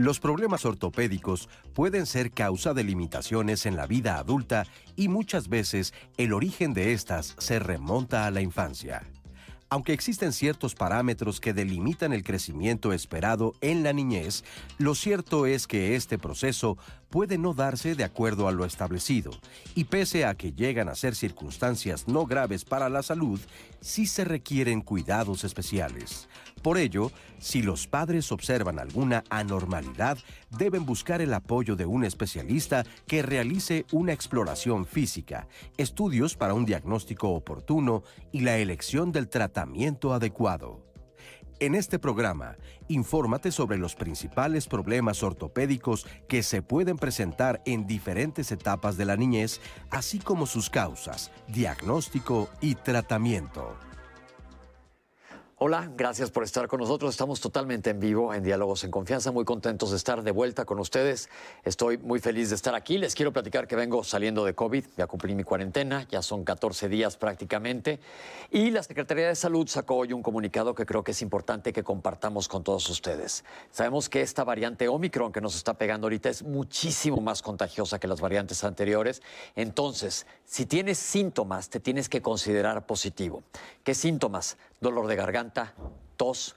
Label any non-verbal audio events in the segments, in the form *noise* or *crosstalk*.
Los problemas ortopédicos pueden ser causa de limitaciones en la vida adulta y muchas veces el origen de estas se remonta a la infancia. Aunque existen ciertos parámetros que delimitan el crecimiento esperado en la niñez, lo cierto es que este proceso puede no darse de acuerdo a lo establecido, y pese a que llegan a ser circunstancias no graves para la salud, sí se requieren cuidados especiales. Por ello, si los padres observan alguna anormalidad, deben buscar el apoyo de un especialista que realice una exploración física, estudios para un diagnóstico oportuno y la elección del tratamiento adecuado. En este programa, infórmate sobre los principales problemas ortopédicos que se pueden presentar en diferentes etapas de la niñez, así como sus causas, diagnóstico y tratamiento. Hola, gracias por estar con nosotros. Estamos totalmente en vivo en Diálogos en Confianza, muy contentos de estar de vuelta con ustedes. Estoy muy feliz de estar aquí. Les quiero platicar que vengo saliendo de COVID, ya cumplí mi cuarentena, ya son 14 días prácticamente. Y la Secretaría de Salud sacó hoy un comunicado que creo que es importante que compartamos con todos ustedes. Sabemos que esta variante Omicron que nos está pegando ahorita es muchísimo más contagiosa que las variantes anteriores. Entonces, si tienes síntomas, te tienes que considerar positivo. ¿Qué síntomas? Dolor de garganta tos,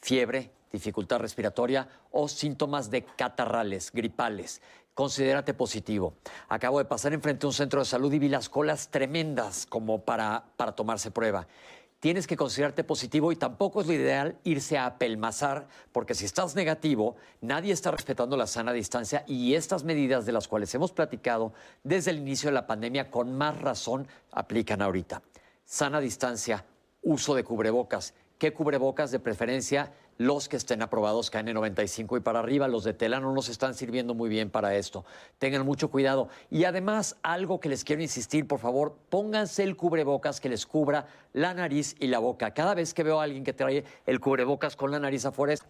fiebre, dificultad respiratoria o síntomas de catarrales, gripales. Considérate positivo. Acabo de pasar enfrente a un centro de salud y vi las colas tremendas como para, para tomarse prueba. Tienes que considerarte positivo y tampoco es lo ideal irse a apelmazar, porque si estás negativo, nadie está respetando la sana distancia y estas medidas de las cuales hemos platicado desde el inicio de la pandemia con más razón aplican ahorita. Sana distancia, uso de cubrebocas ¿Qué cubrebocas de preferencia? Los que estén aprobados KN95 y para arriba, los de tela no nos están sirviendo muy bien para esto. Tengan mucho cuidado. Y además, algo que les quiero insistir, por favor, pónganse el cubrebocas que les cubra la nariz y la boca. Cada vez que veo a alguien que trae el cubrebocas con la nariz afuera, es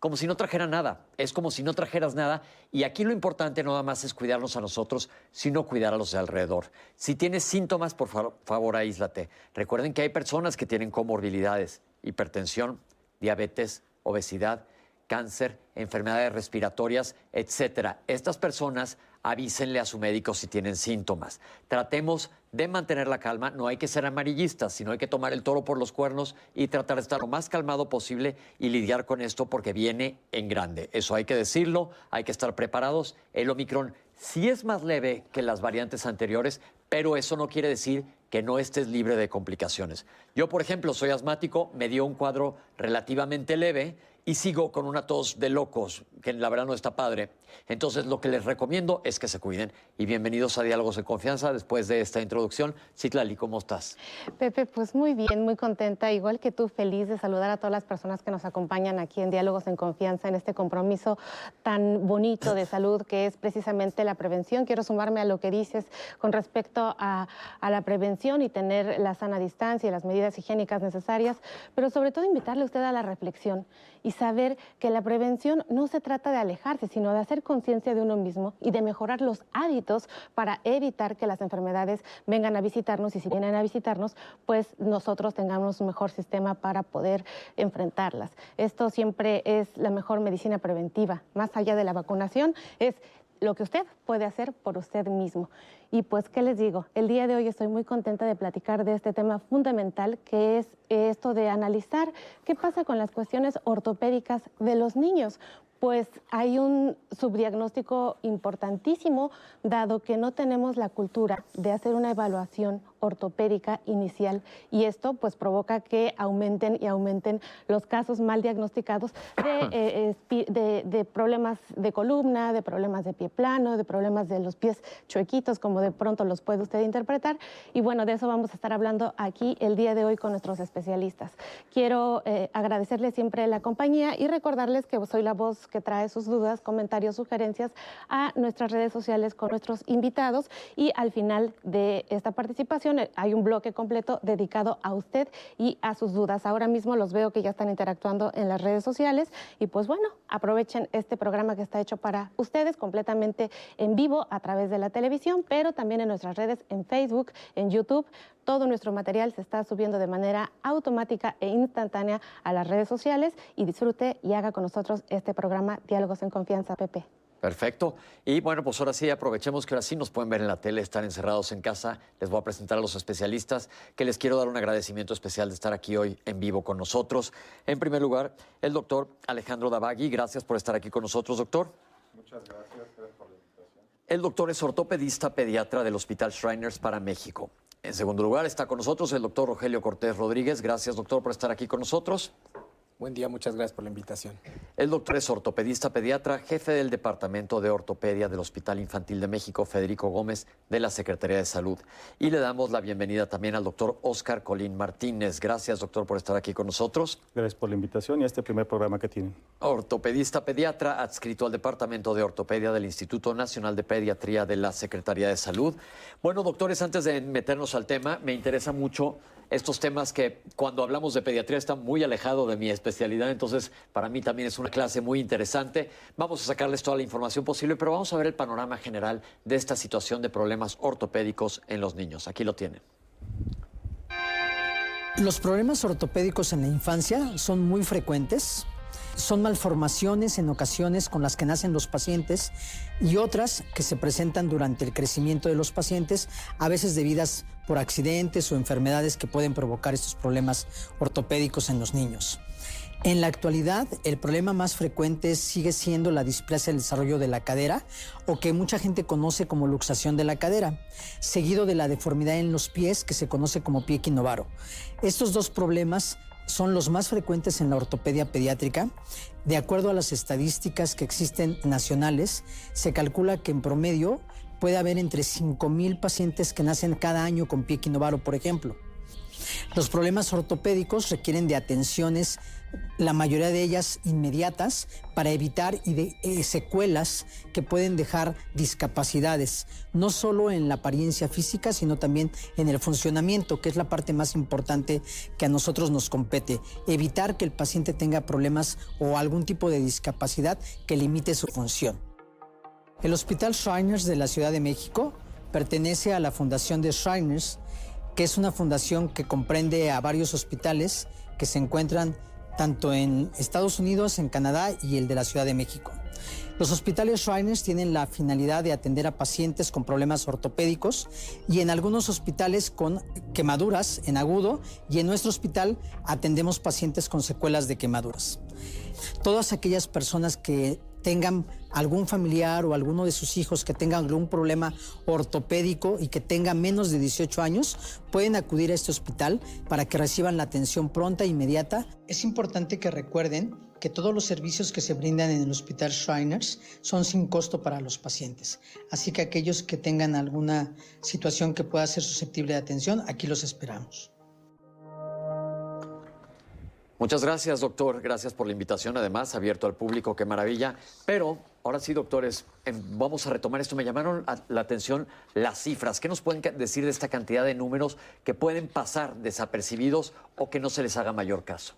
como si no trajera nada. Es como si no trajeras nada. Y aquí lo importante no nada más es cuidarnos a nosotros, sino cuidar a los de alrededor. Si tienes síntomas, por favor, aíslate. Recuerden que hay personas que tienen comorbilidades hipertensión, diabetes, obesidad, cáncer, enfermedades respiratorias, etcétera. Estas personas avísenle a su médico si tienen síntomas. Tratemos de mantener la calma, no hay que ser amarillistas, sino hay que tomar el toro por los cuernos y tratar de estar lo más calmado posible y lidiar con esto porque viene en grande. Eso hay que decirlo, hay que estar preparados. El Omicron sí es más leve que las variantes anteriores, pero eso no quiere decir que no estés libre de complicaciones. Yo, por ejemplo, soy asmático, me dio un cuadro relativamente leve y sigo con una tos de locos, que la verdad no está padre. Entonces, lo que les recomiendo es que se cuiden. Y bienvenidos a Diálogos de Confianza después de esta introducción. Citlali, ¿cómo estás? Pepe, pues muy bien, muy contenta, igual que tú, feliz de saludar a todas las personas que nos acompañan aquí en Diálogos en Confianza, en este compromiso tan bonito de salud que es precisamente la prevención. Quiero sumarme a lo que dices con respecto a, a la prevención y tener la sana distancia y las medidas higiénicas necesarias, pero sobre todo invitarle a usted a la reflexión y saber que la prevención no se trata de alejarse, sino de hacer conciencia de uno mismo y de mejorar los hábitos para evitar que las enfermedades vengan a visitarnos y si vienen a visitarnos, pues nosotros tengamos un mejor sistema para poder enfrentarlas. Esto siempre es la mejor medicina preventiva, más allá de la vacunación, es lo que usted puede hacer por usted mismo. Y pues, ¿qué les digo? El día de hoy estoy muy contenta de platicar de este tema fundamental que es esto de analizar qué pasa con las cuestiones ortopédicas de los niños, pues hay un subdiagnóstico importantísimo, dado que no tenemos la cultura de hacer una evaluación ortopédica inicial y esto pues provoca que aumenten y aumenten los casos mal diagnosticados de, *coughs* eh, de, problemas de columna, de problemas de pie plano, de problemas de los pies chuequitos, como de pronto los puede usted interpretar. Y bueno, de eso vamos a estar hablando aquí el día de hoy con nuestros especialistas. Quiero eh, agradecerles siempre la compañía y recordarles que soy la voz que trae sus dudas, comentarios, sugerencias a nuestras redes sociales con nuestros invitados y al final de esta participación Eh, hay un bloque completo dedicado a usted y a sus dudas. Ahora mismo los veo que ya están interactuando en las redes sociales y pues bueno, aprovechen este programa que está hecho para ustedes completamente en vivo a través de la televisión, pero también en nuestras redes en Facebook, en YouTube. Todo nuestro material se está subiendo de manera automática e instantánea a las redes sociales y disfrute y haga con nosotros este programa Diálogos en Confianza, Pepe. Perfecto. Y bueno, pues ahora sí, aprovechemos que ahora sí nos pueden ver en la tele, están encerrados en casa. Les voy a presentar a los especialistas, que les quiero dar un agradecimiento especial de estar aquí hoy en vivo con nosotros. En primer lugar, el doctor Alejandro Davagui. Gracias por estar aquí con nosotros, doctor. Muchas gracias, gracias por la invitación. El doctor es ortopedista pediatra del Hospital Shriners para México. En segundo lugar, está con nosotros el doctor Rogelio Cortés Rodríguez. Gracias, doctor, por estar aquí con nosotros. Buen día, muchas gracias por la invitación. El doctor es ortopedista pediatra, jefe del Departamento de Ortopedia del Hospital Infantil de México, Federico Gómez, de la Secretaría de Salud. Y le damos la bienvenida también al doctor Oscar Colín Martínez. Gracias, doctor, por estar aquí con nosotros. Gracias por la invitación y a este primer programa que tienen. Ortopedista pediatra, adscrito al Departamento de Ortopedia del Instituto Nacional de Pediatría de la Secretaría de Salud. Bueno, doctores, antes de meternos al tema, me interesa mucho estos temas que cuando hablamos de pediatría están muy alejados de mi especialidad, entonces para mí también es una clase muy interesante. Vamos a sacarles toda la información posible, pero vamos a ver el panorama general de esta situación de problemas ortopédicos en los niños. Aquí lo tienen. Los problemas ortopédicos en la infancia son muy frecuentes. Son malformaciones en ocasiones con las que nacen los pacientes y otras que se presentan durante el crecimiento de los pacientes, a veces debidas por accidentes o enfermedades que pueden provocar estos problemas ortopédicos en los niños. En la actualidad, el problema más frecuente sigue siendo la displasia del desarrollo de la cadera o que mucha gente conoce como luxación de la cadera, seguido de la deformidad en los pies que se conoce como pie quinovaro. Estos dos problemas son los más frecuentes en la ortopedia pediátrica. De acuerdo a las estadísticas que existen nacionales, se calcula que en promedio puede haber entre 5.000 pacientes que nacen cada año con pie quinovaro, por ejemplo. Los problemas ortopédicos requieren de atenciones, la mayoría de ellas inmediatas, para evitar eh, secuelas que pueden dejar discapacidades, no solo en la apariencia física, sino también en el funcionamiento, que es la parte más importante que a nosotros nos compete. Evitar que el paciente tenga problemas o algún tipo de discapacidad que limite su función. El Hospital Shriners de la Ciudad de México pertenece a la Fundación de Shriners que es una fundación que comprende a varios hospitales que se encuentran tanto en Estados Unidos, en Canadá y el de la Ciudad de México. Los hospitales Shriners tienen la finalidad de atender a pacientes con problemas ortopédicos y en algunos hospitales con quemaduras en agudo y en nuestro hospital atendemos pacientes con secuelas de quemaduras. Todas aquellas personas que tengan algún familiar o alguno de sus hijos que tenga algún problema ortopédico y que tenga menos de 18 años, pueden acudir a este hospital para que reciban la atención pronta e inmediata. Es importante que recuerden que todos los servicios que se brindan en el Hospital Shriners son sin costo para los pacientes. Así que aquellos que tengan alguna situación que pueda ser susceptible de atención, aquí los esperamos. Muchas gracias, doctor. Gracias por la invitación, además, abierto al público, qué maravilla. Pero ahora sí, doctores, em, vamos a retomar esto. Me llamaron la atención las cifras. ¿Qué nos pueden decir de esta cantidad de números que pueden pasar desapercibidos o que no se les haga mayor caso?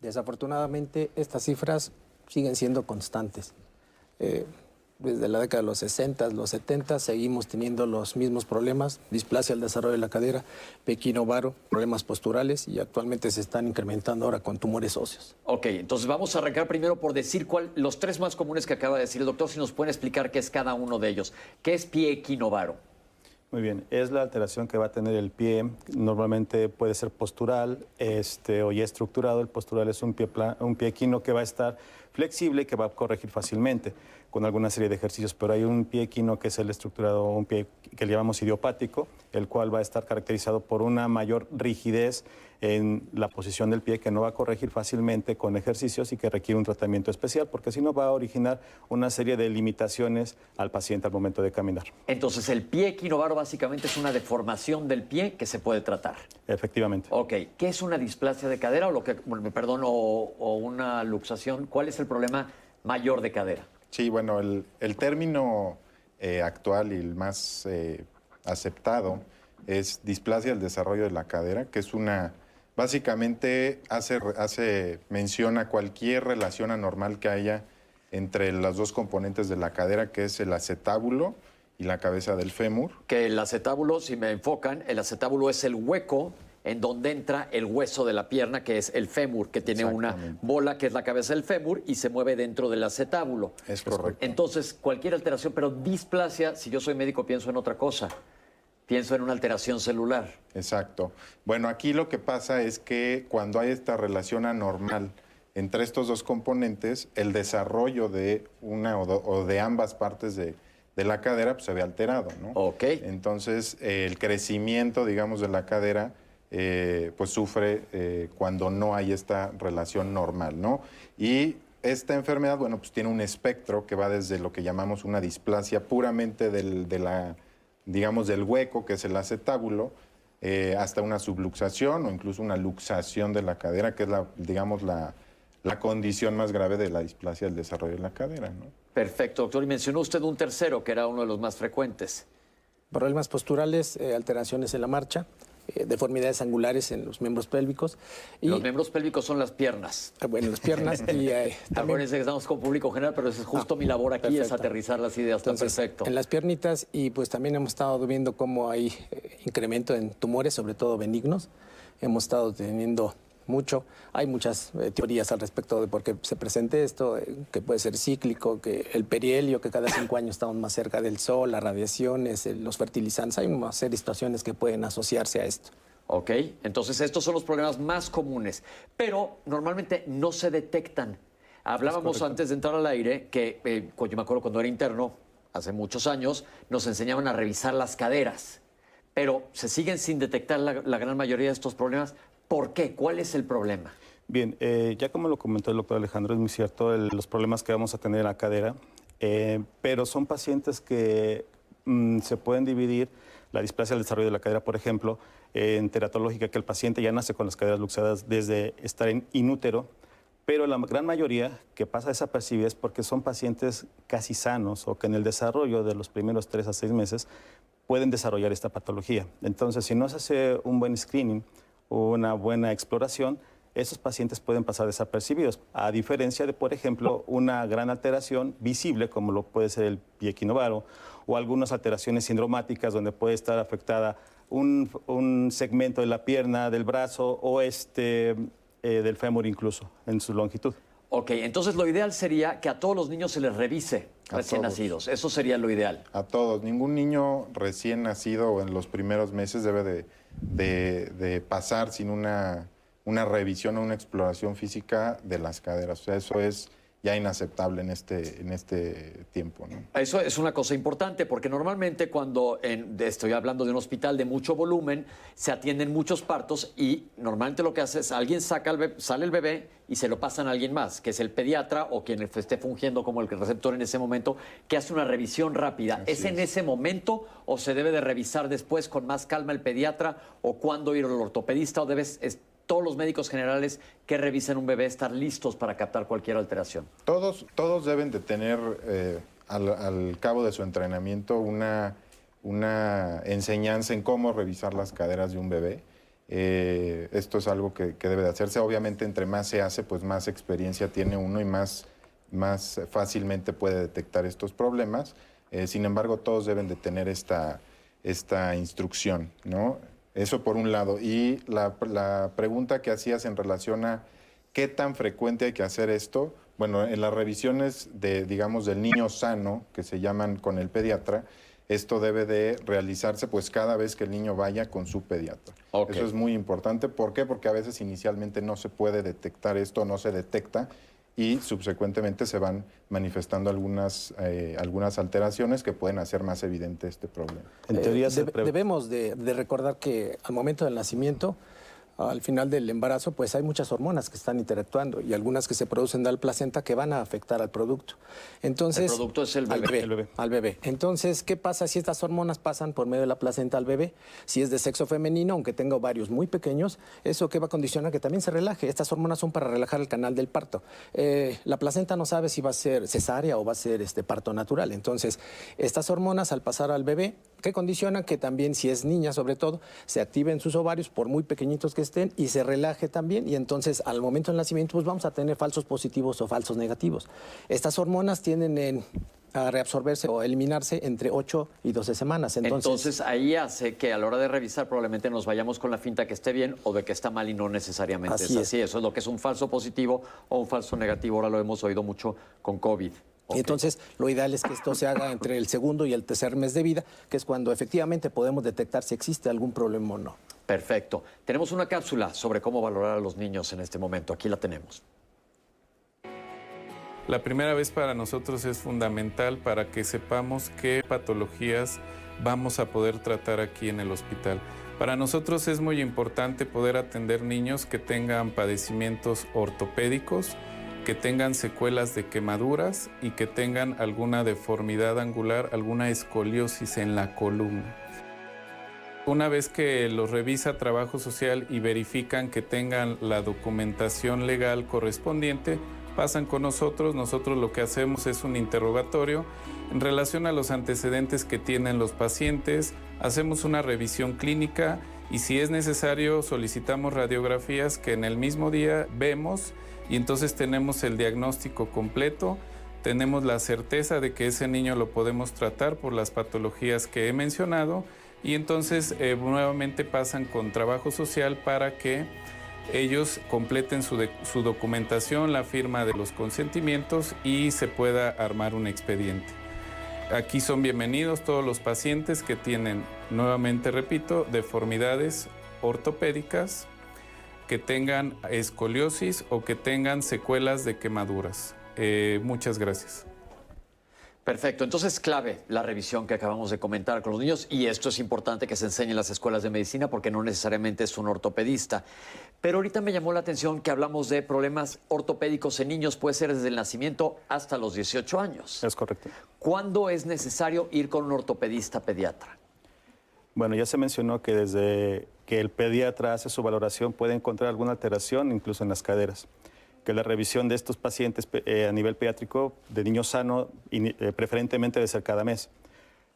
Desafortunadamente, estas cifras siguen siendo constantes. Eh, desde la década de los 60, los 70, seguimos teniendo los mismos problemas, displasia al desarrollo de la cadera, pequino varo, problemas posturales y actualmente se están incrementando ahora con tumores óseos. Ok, entonces vamos a arrancar primero por decir cuál, los tres más comunes que acaba de decir el doctor, si nos pueden explicar qué es cada uno de ellos. ¿Qué es pie equinovaro? Muy bien, es la alteración que va a tener el pie. Normalmente puede ser postural este, o ya estructurado. El postural es un pie, un pie equino que va a estar flexible y que va a corregir fácilmente con alguna serie de ejercicios, pero hay un pie equino que es el estructurado, un pie que le llamamos idiopático, el cual va a estar caracterizado por una mayor rigidez en la posición del pie que no va a corregir fácilmente con ejercicios y que requiere un tratamiento especial, porque si no va a originar una serie de limitaciones al paciente al momento de caminar. Entonces, el pie equinovaro básicamente es una deformación del pie que se puede tratar. Efectivamente. Ok, ¿qué es una displasia de cadera o lo que, perdón, o una luxación? ¿Cuál es el problema mayor de cadera? Sí, bueno, el, término eh, actual y el más eh, aceptado es displasia del desarrollo de la cadera, que es una, básicamente hace, hace mención a cualquier relación anormal que haya entre las dos componentes de la cadera, que es el acetábulo y la cabeza del fémur. Que el acetábulo, si me enfocan, el acetábulo es el hueco en donde entra el hueso de la pierna, que es el fémur, que tiene una bola que es la cabeza del fémur y se mueve dentro del acetábulo. Es correcto. Entonces, cualquier alteración, pero displasia, si yo soy médico, pienso en otra cosa. Pienso en una alteración celular. Exacto. Bueno, aquí lo que pasa es que cuando hay esta relación anormal entre estos dos componentes, el desarrollo de una o, de ambas partes de, la cadera pues, se ve alterado, ¿no? Ok. Entonces, el crecimiento, digamos, de la cadera, eh, pues sufre eh, cuando no hay esta relación normal, ¿no? Y esta enfermedad, bueno, pues tiene un espectro que va desde lo que llamamos una displasia puramente de la, digamos, del hueco, que es el acetábulo, eh, hasta una subluxación o incluso una luxación de la cadera, que es la, digamos, la, la condición más grave de la displasia del desarrollo de la cadera. ¿no? Perfecto, doctor. Y mencionó usted un tercero, que era uno de los más frecuentes. Problemas posturales, eh, alteraciones en la marcha, eh, deformidades angulares en los miembros pélvicos. Y, los miembros pélvicos son las piernas. Ah, bueno, las piernas y eh, *laughs* también... que estamos con público general, pero es justo ah, mi labor aquí, es aterrizar las ideas. perfecto. En las piernitas y pues también hemos estado viendo cómo hay incremento en tumores, sobre todo benignos. Hemos estado teniendo mucho. Hay muchas eh, teorías al respecto de por qué se presente esto, eh, que puede ser cíclico, que el perihelio, que cada cinco años estamos más cerca del sol, las radiaciones, los fertilizantes. Hay una serie de situaciones que pueden asociarse a esto. Ok, entonces estos son los problemas más comunes, pero normalmente no se detectan. Hablábamos antes de entrar al aire que, eh, yo me acuerdo cuando era interno, hace muchos años, nos enseñaban a revisar las caderas pero se siguen sin detectar la, gran mayoría de estos problemas ¿Por qué? ¿Cuál es el problema? Bien, eh, ya como lo comentó el doctor Alejandro, es muy cierto los problemas que vamos a tener en la cadera, eh, pero son pacientes que mm, se pueden dividir, la displasia del desarrollo de la cadera, por ejemplo, en teratológica, que el paciente ya nace con las caderas luxadas desde estar en inútero, pero la gran mayoría que pasa desapercibida es porque son pacientes casi sanos o que en el desarrollo de los primeros tres a seis meses pueden desarrollar esta patología. Entonces, si no se hace un buen screening, una buena exploración, esos pacientes pueden pasar desapercibidos, a diferencia de, por ejemplo, una gran alteración visible, como lo puede ser el pie equinovaro, o algunas alteraciones sindromáticas donde puede estar afectada un, segmento de la pierna, del brazo o este, eh, del fémur incluso, en su longitud. Ok, entonces lo ideal sería que a todos los niños se les revise recién nacidos. Eso sería lo ideal. A todos. Ningún niño recién nacido o en los primeros meses debe de de, pasar sin una, una revisión o una exploración física de las caderas. Eso es ya inaceptable en este, en este tiempo. Eso es una cosa importante porque normalmente cuando estoy hablando de un hospital de mucho volumen, se atienden muchos partos y normalmente lo que hace es alguien saca el sale el bebé y se lo pasan a alguien más, que es el pediatra o quien esté fungiendo como el receptor en ese momento, que hace una revisión rápida. ¿Es en ese momento o se debe de revisar después con más calma el pediatra o cuándo ir al ortopedista o debes todos los médicos generales que revisen un bebé estar listos para captar cualquier alteración? Todos, todos deben de tener eh, al, cabo de su entrenamiento una, una enseñanza en cómo revisar las caderas de un bebé. Eh, esto es algo que, debe de hacerse. Obviamente, entre más se hace, pues más experiencia tiene uno y más, más fácilmente puede detectar estos problemas. Eh, sin embargo, todos deben de tener esta, esta instrucción, ¿no? Eso por un lado. Y la, pregunta que hacías en relación a qué tan frecuente hay que hacer esto, bueno, en las revisiones de, digamos, del niño sano, que se llaman con el pediatra, esto debe de realizarse pues cada vez que el niño vaya con su pediatra. Eso es muy importante. ¿Por qué? Porque a veces inicialmente no se puede detectar esto, no se detecta y subsecuentemente se van manifestando algunas, eh, algunas alteraciones que pueden hacer más evidente este problema. En teoría eh, debemos de, recordar que al momento del nacimiento al final del embarazo, pues hay muchas hormonas que están interactuando y algunas que se producen de la placenta que van a afectar al producto. Entonces, el producto es el bebé. Al bebé, El bebé. al bebé. Entonces, ¿qué pasa si estas hormonas pasan por medio de la placenta al bebé? Si es de sexo femenino, aunque tenga ovarios muy pequeños, eso que va a condicionar que también se relaje. Estas hormonas son para relajar el canal del parto. Eh, la placenta no sabe si va a ser cesárea o va a ser este parto natural. Entonces, estas hormonas al pasar al bebé, que condicionan que también, si es niña sobre todo, se activen sus ovarios por muy pequeñitos que estén y se relaje también. Y entonces, al momento del nacimiento, pues vamos a tener falsos positivos o falsos negativos. Estas hormonas tienden en- a reabsorberse o eliminarse entre 8 y 12 semanas. Entonces, Entonces, ahí hace que a la hora de revisar probablemente nos vayamos con la finta que esté bien o de que está mal y no necesariamente Así es es. así. Eso es lo que es un falso positivo o un falso negativo. Ahora lo hemos oído mucho con COVID. Entonces, lo ideal es que esto se haga entre el segundo y el tercer mes de vida, que es cuando efectivamente podemos detectar si existe algún problema o no. Perfecto. Tenemos una cápsula sobre cómo valorar a los niños en este momento. Aquí la tenemos. La primera vez para nosotros es fundamental para que sepamos qué patologías vamos a poder tratar aquí en el hospital. Para nosotros es muy importante poder atender niños que tengan padecimientos ortopédicos, que tengan secuelas de quemaduras y que tengan alguna deformidad angular, alguna escoliosis en la columna. Una vez que los revisa trabajo social y verifican que tengan la documentación legal correspondiente, pasan con nosotros. Nosotros lo que hacemos es un interrogatorio en relación a los antecedentes que tienen los pacientes. Hacemos una revisión clínica y si es necesario solicitamos radiografías que en el mismo día vemos y entonces tenemos el diagnóstico completo. Tenemos la certeza de que ese niño lo podemos tratar por las patologías que he mencionado y entonces eh, nuevamente pasan con trabajo social para que ellos completen su, su documentación, la firma de los consentimientos y se pueda armar un expediente. Aquí son bienvenidos todos los pacientes que tienen, nuevamente repito, deformidades ortopédicas, que tengan escoliosis o que tengan secuelas de quemaduras. Eh, muchas gracias. Perfecto, entonces clave la revisión que acabamos de comentar con los niños y esto es importante que se enseñe en las escuelas de medicina porque no necesariamente es un ortopedista. Pero ahorita me llamó la atención que hablamos de problemas ortopédicos en niños, puede ser desde el nacimiento hasta los 18 años. Es correcto. ¿Cuándo es necesario ir con un ortopedista pediatra? Bueno, ya se mencionó que desde que el pediatra hace su valoración puede encontrar alguna alteración incluso en las caderas. Que la revisión de estos pacientes eh, a nivel pediátrico de niño sano ini- eh, preferentemente debe ser cada mes.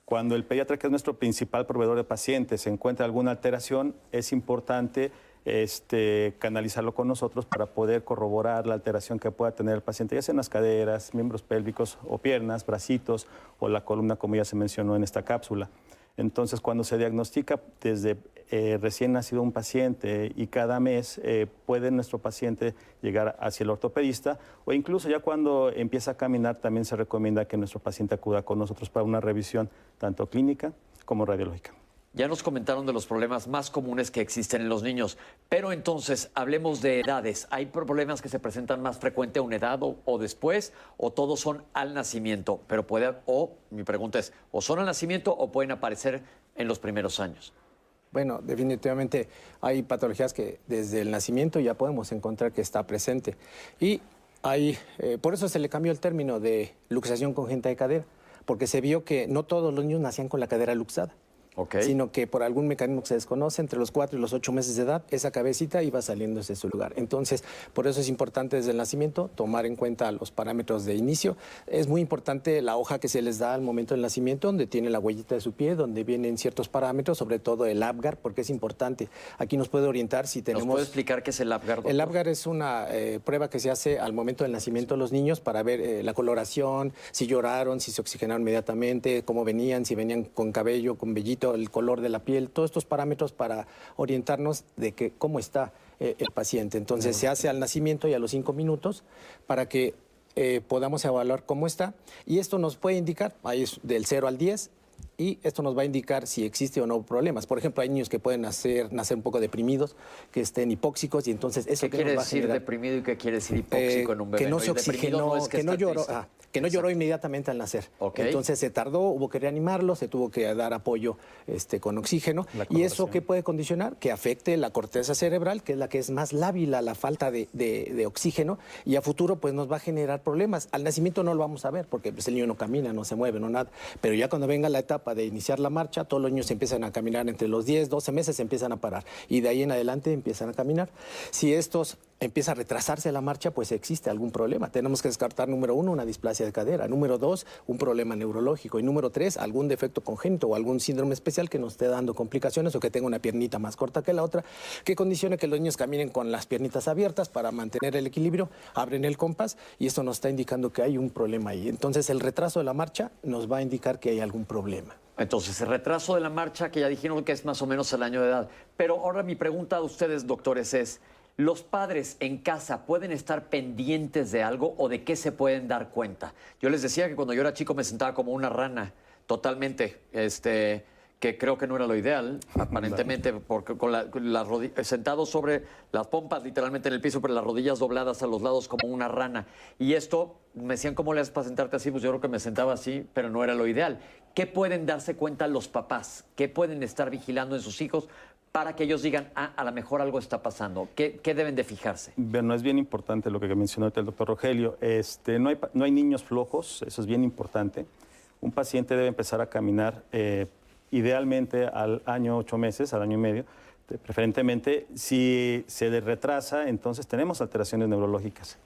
Cuando el pediatra, que es nuestro principal proveedor de pacientes, encuentra alguna alteración, es importante este, canalizarlo con nosotros para poder corroborar la alteración que pueda tener el paciente, ya sea en las caderas, miembros pélvicos o piernas, bracitos o la columna, como ya se mencionó en esta cápsula. Entonces, cuando se diagnostica desde eh, recién nacido un paciente y cada mes eh, puede nuestro paciente llegar hacia el ortopedista o incluso ya cuando empieza a caminar también se recomienda que nuestro paciente acuda con nosotros para una revisión tanto clínica como radiológica. Ya nos comentaron de los problemas más comunes que existen en los niños, pero entonces hablemos de edades. ¿Hay problemas que se presentan más frecuente a una edad o, después o todos son al nacimiento? Pero puede, o mi pregunta es, o son al nacimiento o pueden aparecer en los primeros años. Bueno, definitivamente hay patologías que desde el nacimiento ya podemos encontrar que está presente. Y hay, eh, por eso se le cambió el término de luxación congénita de cadera, porque se vio que no todos los niños nacían con la cadera luxada. Sino que por algún mecanismo que se desconoce, entre los cuatro y los ocho meses de edad, esa cabecita iba saliendo de su lugar. Entonces, por eso es importante desde el nacimiento tomar en cuenta los parámetros de inicio. Es muy importante la hoja que se les da al momento del nacimiento, donde tiene la huellita de su pie, donde vienen ciertos parámetros, sobre todo el APGAR, porque es importante. Aquí nos puede orientar si ¿Nos tenemos... puede explicar qué es el APGAR? doctor? El APGAR es una eh, prueba que se hace al momento del nacimiento de los niños para ver eh, la coloración, si lloraron, si se oxigenaron inmediatamente, cómo venían, si venían con cabello, con vellito, el color de la piel, todos estos parámetros para orientarnos de que cómo está eh, el paciente. Entonces se hace al nacimiento y a los cinco minutos para que eh, podamos evaluar cómo está. Y esto nos puede indicar, ahí es del 0 al 10, y esto nos va a indicar si existe o no problemas. Por ejemplo, hay niños que pueden nacer, nacer un poco deprimidos, que estén hipóxicos y entonces eso ¿Qué quiere decir deprimido y qué quiere decir hipóxico en un bebé? Que no se oxigenó, que, no lloró, ah, que no lloró inmediatamente al nacer. Entonces se tardó, hubo que reanimarlo, se tuvo que dar apoyo este, con oxígeno. ¿Y eso qué puede condicionar? Que afecte la corteza cerebral, que es la que es más lábil a la falta de, de, oxígeno, y a futuro pues nos va a generar problemas. Al nacimiento no lo vamos a ver, porque pues, el niño no camina, no se mueve, no nada. Pero ya cuando venga la etapa de iniciar la marcha, todos los niños empiezan a caminar entre los 10, 12 meses, empiezan a parar. Y de ahí en adelante empiezan a caminar. Si estos empieza a retrasarse la marcha, pues existe algún problema. Tenemos que descartar, número uno, una displasia de cadera, número dos, un problema neurológico y número tres, algún defecto congénito o algún síndrome especial que nos esté dando complicaciones o que tenga una piernita más corta que la otra, que condicione que los niños caminen con las piernitas abiertas para mantener el equilibrio, abren el compás y esto nos está indicando que hay un problema ahí. Entonces el retraso de la marcha nos va a indicar que hay algún problema. Entonces, el retraso de la marcha, que ya dijeron que es más o menos el año de edad. Pero ahora mi pregunta a ustedes, doctores, es, ¿Los padres en casa pueden estar pendientes de algo o de qué se pueden dar cuenta? Yo les decía que cuando yo era chico me sentaba como una rana, totalmente, este, que creo que no era lo ideal, *laughs* aparentemente, porque con las sentado sobre las pompas, literalmente en el piso, pero las rodillas dobladas a los lados como una rana. Y esto, me decían, ¿cómo le haces para sentarte así? Pues yo creo que me sentaba así, pero no era lo ideal. ¿Qué pueden darse cuenta los papás? ¿Qué pueden estar vigilando en sus hijos para que ellos digan, ah, a lo mejor algo está pasando? ¿Qué, deben de fijarse? Bueno, es bien importante lo que mencionó el doctor Rogelio. Este, no, hay, no hay niños flojos, eso es bien importante. Un paciente debe empezar a caminar eh, idealmente al año ocho meses, al año y medio, preferentemente. Si se le retrasa, entonces tenemos alteraciones neurológicas.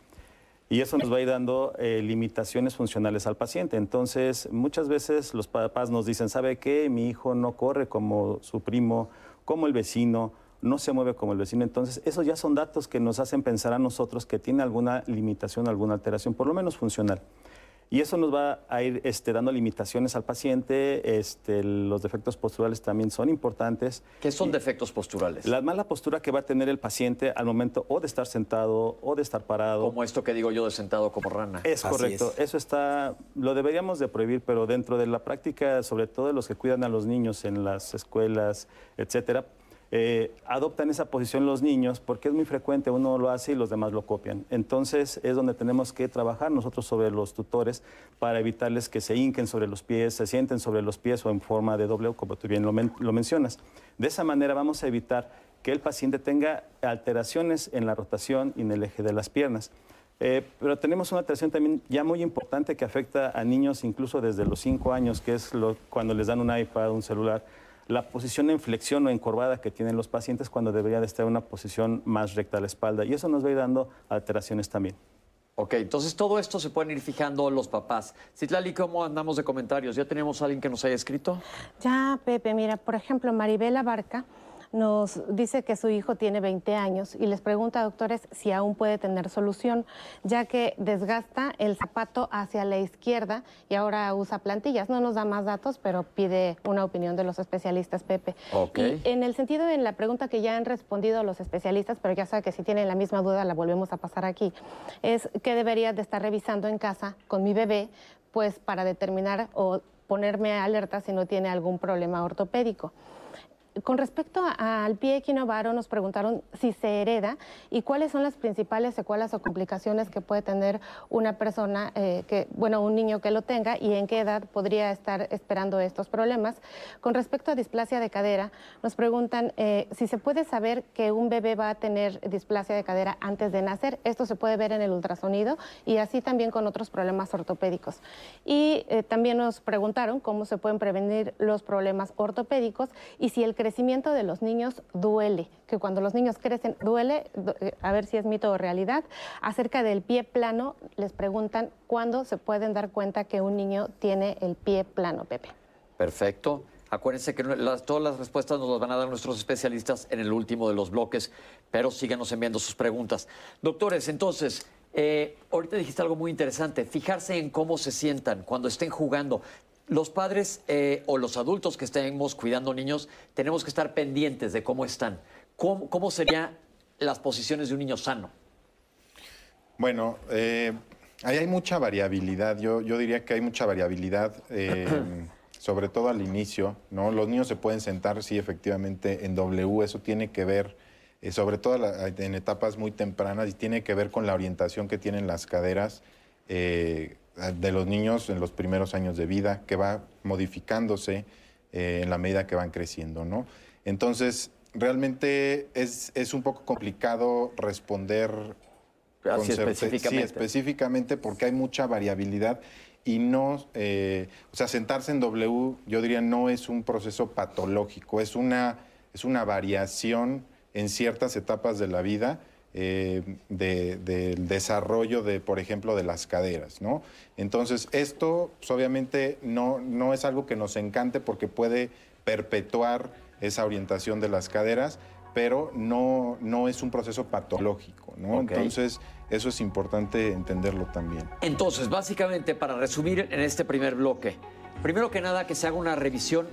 Y eso nos va a ir dando eh, limitaciones funcionales al paciente. Entonces, muchas veces los papás nos dicen, ¿sabe qué? Mi hijo no corre como su primo como el vecino, no se mueve como el vecino. Entonces, esos ya son datos que nos hacen pensar a nosotros que tiene alguna limitación, alguna alteración, por lo menos funcional. Y eso nos va a ir este, dando limitaciones al paciente. Este, los defectos posturales también son importantes. ¿Qué son defectos posturales? La mala postura que va a tener el paciente al momento o de estar sentado o de estar parado. Como esto que digo yo de sentado como rana. Es correcto. Eso está, lo deberíamos de prohibir, pero dentro de la práctica, sobre todo de los que cuidan a los niños en las escuelas, etcétera, eh, adoptan esa posición los niños porque es muy frecuente, uno lo hace y los demás lo copian. Entonces es donde tenemos que trabajar nosotros sobre los tutores para evitarles que se hinquen sobre los pies, se sienten sobre los pies o en forma de doble, como tú bien lo, mencionas. De esa manera vamos a evitar que el paciente tenga alteraciones en la rotación y en el eje de las piernas. Eh, pero tenemos una alteración también ya muy importante que afecta a niños incluso desde los 5 años, que es cuando les dan un iPad, un celular la posición en flexión o encorvada que tienen los pacientes cuando debería de estar en una posición más recta a la espalda. Y eso nos va a ir dando alteraciones también. Ok, entonces todo esto se pueden ir fijando los papás. Citlali, ¿cómo andamos de comentarios? ¿Ya tenemos a alguien que nos haya escrito? Ya, Pepe, mira, por ejemplo, Maribela Barca nos dice que su hijo tiene 20 años y les pregunta a doctores si aún puede tener solución, ya que desgasta el zapato hacia la izquierda y ahora usa plantillas. No nos da más datos, pero pide una opinión de los especialistas, Pepe. Okay. Y en el sentido de la pregunta que ya han respondido los especialistas, pero ya sabe que si tienen la misma duda la volvemos a pasar aquí, es que debería de estar revisando en casa con mi bebé, pues para determinar o ponerme alerta si no tiene algún problema ortopédico. Con respecto al pie equinovaro, nos preguntaron si se hereda y cuáles son las principales secuelas o complicaciones que puede tener una persona, eh, que, bueno, un niño que lo tenga y en qué edad podría estar esperando estos problemas. Con respecto a displasia de cadera, nos preguntan eh, si se puede saber que un bebé va a tener displasia de cadera antes de nacer. Esto se puede ver en el ultrasonido y así también con otros problemas ortopédicos. Y eh, también nos preguntaron cómo se pueden prevenir los problemas ortopédicos y si el crecimiento de los niños duele, que cuando los niños crecen duele, eh, a ver si es mito o realidad. Acerca del pie plano, les preguntan cuándo se pueden dar cuenta que un niño tiene el pie plano, Pepe. Perfecto. Acuérdense que todas las respuestas nos las van a dar nuestros especialistas en el último de los bloques, pero síganos enviando sus preguntas. Doctores, entonces, eh, ahorita dijiste algo muy interesante, fijarse en cómo se sientan cuando estén jugando los padres eh, o los adultos que estemos cuidando niños tenemos que estar pendientes de cómo están. ¿Cómo, serían las posiciones de un niño sano? Bueno, eh, ahí hay mucha variabilidad. Yo, diría que hay mucha variabilidad. Eh, *clears throat* sobre todo al inicio, ¿no? Los niños se pueden sentar, sí, efectivamente, en W, eso tiene que ver, sobre todo en etapas muy tempranas, y tiene que ver con la orientación que tienen las caderas de los niños en los primeros años de vida, que va modificándose eh, en la medida que van creciendo, ¿no? Entonces, realmente es, es un poco complicado responder Así específicamente. Sí, específicamente porque hay mucha variabilidad y no, eh, o sea, sentarse en W, yo diría, no es un proceso patológico, es una, es una variación en ciertas etapas de la vida eh, del desarrollo de, por ejemplo, de las caderas, ¿no? Entonces, esto pues, obviamente no, no es algo que nos encante porque puede perpetuar esa orientación de las caderas, pero no, no es un proceso patológico, ¿no? Entonces, eso es importante entenderlo también. Entonces, básicamente, para resumir en este primer bloque, primero que nada, que se haga una revisión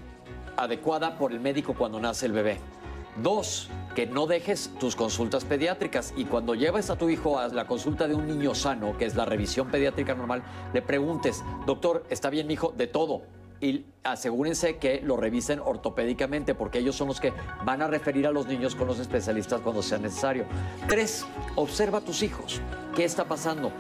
adecuada por el médico cuando nace el bebé. Dos, que no dejes tus consultas pediátricas y cuando lleves a tu hijo a la consulta de un niño sano, que es la revisión pediátrica normal, le preguntes, doctor, ¿está bien mi hijo? De todo y asegúrense que lo revisen ortopédicamente porque ellos son los que van a referir a los niños con los especialistas cuando sea necesario. Tres, observa a tus hijos. ¿Qué está pasando?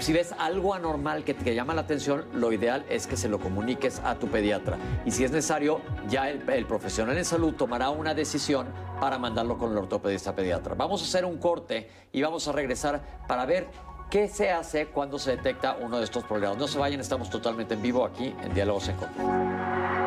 Si ves algo anormal que te llama la atención, lo ideal es que se lo comuniques a tu pediatra. Y si es necesario, ya el, profesional en salud tomará una decisión para mandarlo con el ortopedista pediatra. Vamos a hacer un corte y vamos a regresar para ver ¿Qué se hace cuando se detecta uno de estos problemas? No se vayan, estamos totalmente en vivo aquí en Diálogos en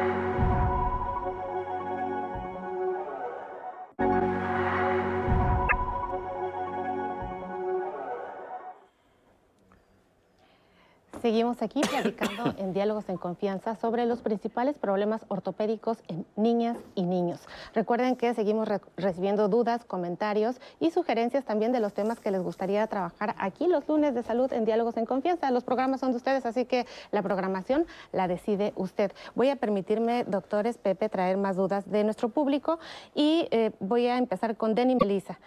Seguimos aquí platicando *laughs* en Diálogos en Confianza sobre los principales problemas ortopédicos en niñas y niños. Recuerden que seguimos recibiendo dudas, comentarios y sugerencias también de los temas que les gustaría trabajar aquí los lunes de salud en Diálogos en Confianza. Los programas son de ustedes, así que la programación la decide usted. Voy a permitirme, doctores Pepe, traer más dudas de nuestro público y eh, voy a empezar con Denny Melissa.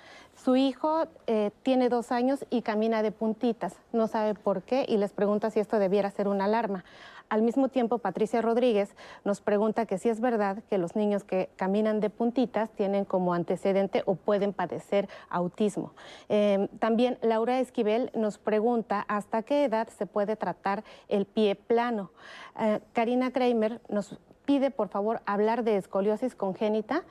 Su hijo eh, tiene dos años y camina de puntitas, no sabe por qué y les pregunta si esto debiera ser una alarma. Al mismo tiempo, Patricia Rodríguez nos pregunta que si es verdad que los niños que caminan de puntitas tienen como antecedente o pueden padecer autismo. Em, también Laura Esquivel nos pregunta hasta qué edad se puede tratar el pie plano. Eh, Karina Kramer nos pide por favor hablar de escoliosis congénita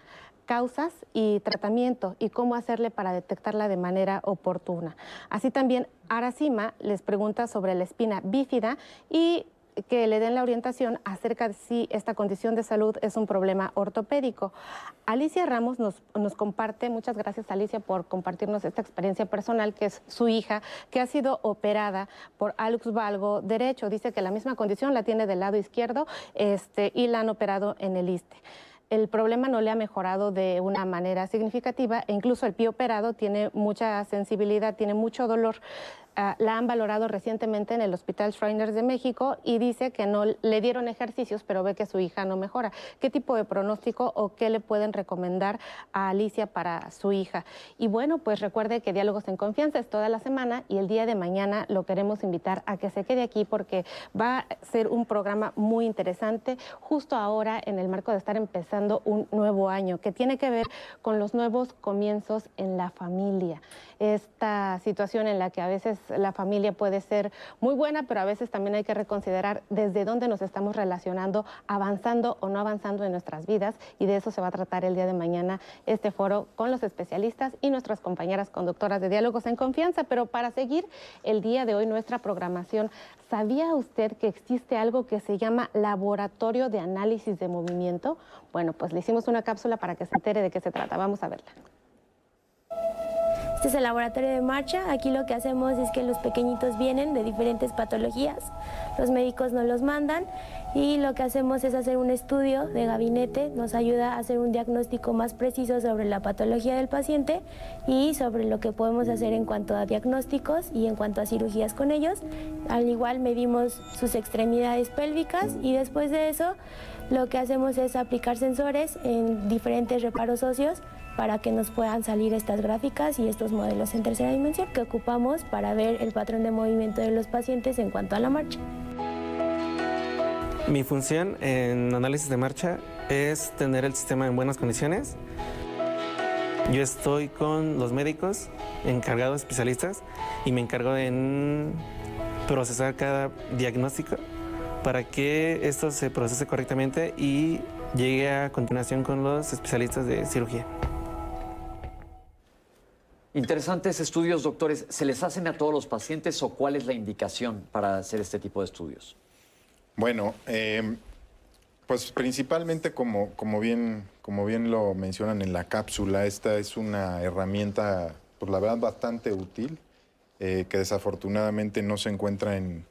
causas y tratamiento y cómo hacerle para detectarla de manera oportuna. Así también Aracima les pregunta sobre la espina bífida y que le den la orientación acerca de si esta condición de salud es un problema ortopédico. Alicia Ramos nos, comparte, muchas gracias Alicia por compartirnos esta experiencia personal, que es su hija, que ha sido operada por Alux Valgo derecho. Dice que la misma condición la tiene del lado izquierdo este, y la han operado en el ISTE el problema no le ha mejorado de una manera significativa e incluso el pie operado tiene mucha sensibilidad, tiene mucho dolor. Ah, la han valorado recientemente en el Hospital Shriners de México y dice que no le dieron ejercicios, pero ve que su hija no mejora. ¿Qué tipo de pronóstico o qué le pueden recomendar a Alicia para su hija? Y bueno, pues recuerde que Diálogos en Confianza es toda la semana y el día de mañana lo queremos invitar a que se quede aquí porque va a ser un programa muy interesante justo ahora en el marco de estar empezando un nuevo año que tiene que ver con los nuevos comienzos en la familia. Esta situación en la que a veces la familia puede ser muy buena, pero a veces también hay que reconsiderar desde dónde nos estamos relacionando, avanzando o no avanzando en nuestras vidas. Y de eso se va a tratar el día de mañana este foro con los especialistas y nuestras compañeras conductoras de diálogos en confianza. Pero para seguir el día de hoy nuestra programación, ¿sabía usted que existe algo que se llama laboratorio de análisis de movimiento? Bueno, pues le hicimos una cápsula para que se entere de qué se trata. Vamos a verla. Este es el laboratorio de marcha. Aquí lo que hacemos es que los pequeñitos vienen de diferentes patologías. Los médicos nos los mandan y lo que hacemos es hacer un estudio de gabinete. Nos ayuda a hacer un diagnóstico más preciso sobre la patología del paciente y sobre lo que podemos hacer en cuanto a diagnósticos y en cuanto a cirugías con ellos. Al igual medimos sus extremidades pélvicas y después de eso lo que hacemos es aplicar sensores en diferentes reparos óseos para que nos puedan salir estas gráficas y estos modelos en tercera dimensión que ocupamos para ver el patrón de movimiento de los pacientes en cuanto a la marcha. Mi función en análisis de marcha es tener el sistema en buenas condiciones. Yo estoy con los médicos, encargados especialistas, y me encargo en procesar cada diagnóstico para que esto se procese correctamente y llegue a continuación con los especialistas de cirugía. Interesantes estudios, doctores. ¿Se les hacen a todos los pacientes o cuál es la indicación para hacer este tipo de estudios? Bueno, eh, pues principalmente como, bien, como bien lo mencionan en la cápsula, esta es una herramienta, pues la verdad, bastante útil, eh, que desafortunadamente no se encuentra en,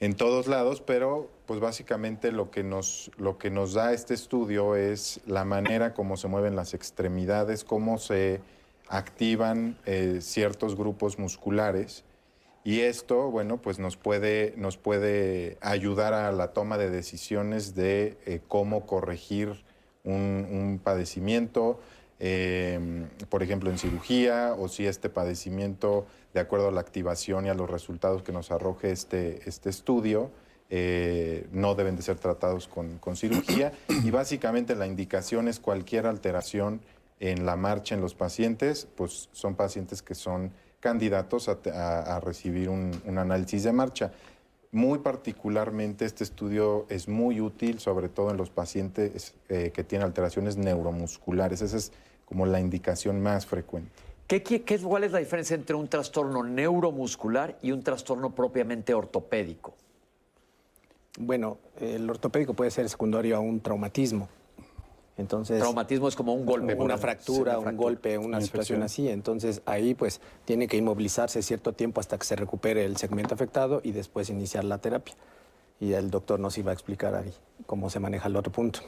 en todos lados, pero pues básicamente lo que, nos, lo que nos da este estudio es la manera como se mueven las extremidades, cómo se activan eh, ciertos grupos musculares y esto, bueno, pues nos puede, nos puede ayudar a la toma de decisiones de eh, cómo corregir un, padecimiento, em, por ejemplo, en cirugía, o si este padecimiento, de acuerdo a la activación y a los resultados que nos arroje este, este estudio, eh, no deben de ser tratados con, con cirugía. Y básicamente la indicación es cualquier alteración en la marcha en los pacientes, pues son pacientes que son candidatos a, recibir un, análisis de marcha. Muy particularmente este estudio es muy útil, sobre todo en los pacientes eh, que tienen alteraciones neuromusculares. Esa es como la indicación más frecuente. ¿Qué, qué, cuál es la diferencia entre un trastorno neuromuscular y un trastorno propiamente ortopédico? Bueno, el ortopédico puede ser secundario a un traumatismo. Entonces, Traumatismo es como un golpe. Una fractura, un golpe, una, situación así. Entonces ahí pues tiene que inmovilizarse cierto tiempo hasta que se recupere el segmento afectado y después iniciar la terapia. Y el doctor nos iba a explicar ahí cómo se maneja el otro punto.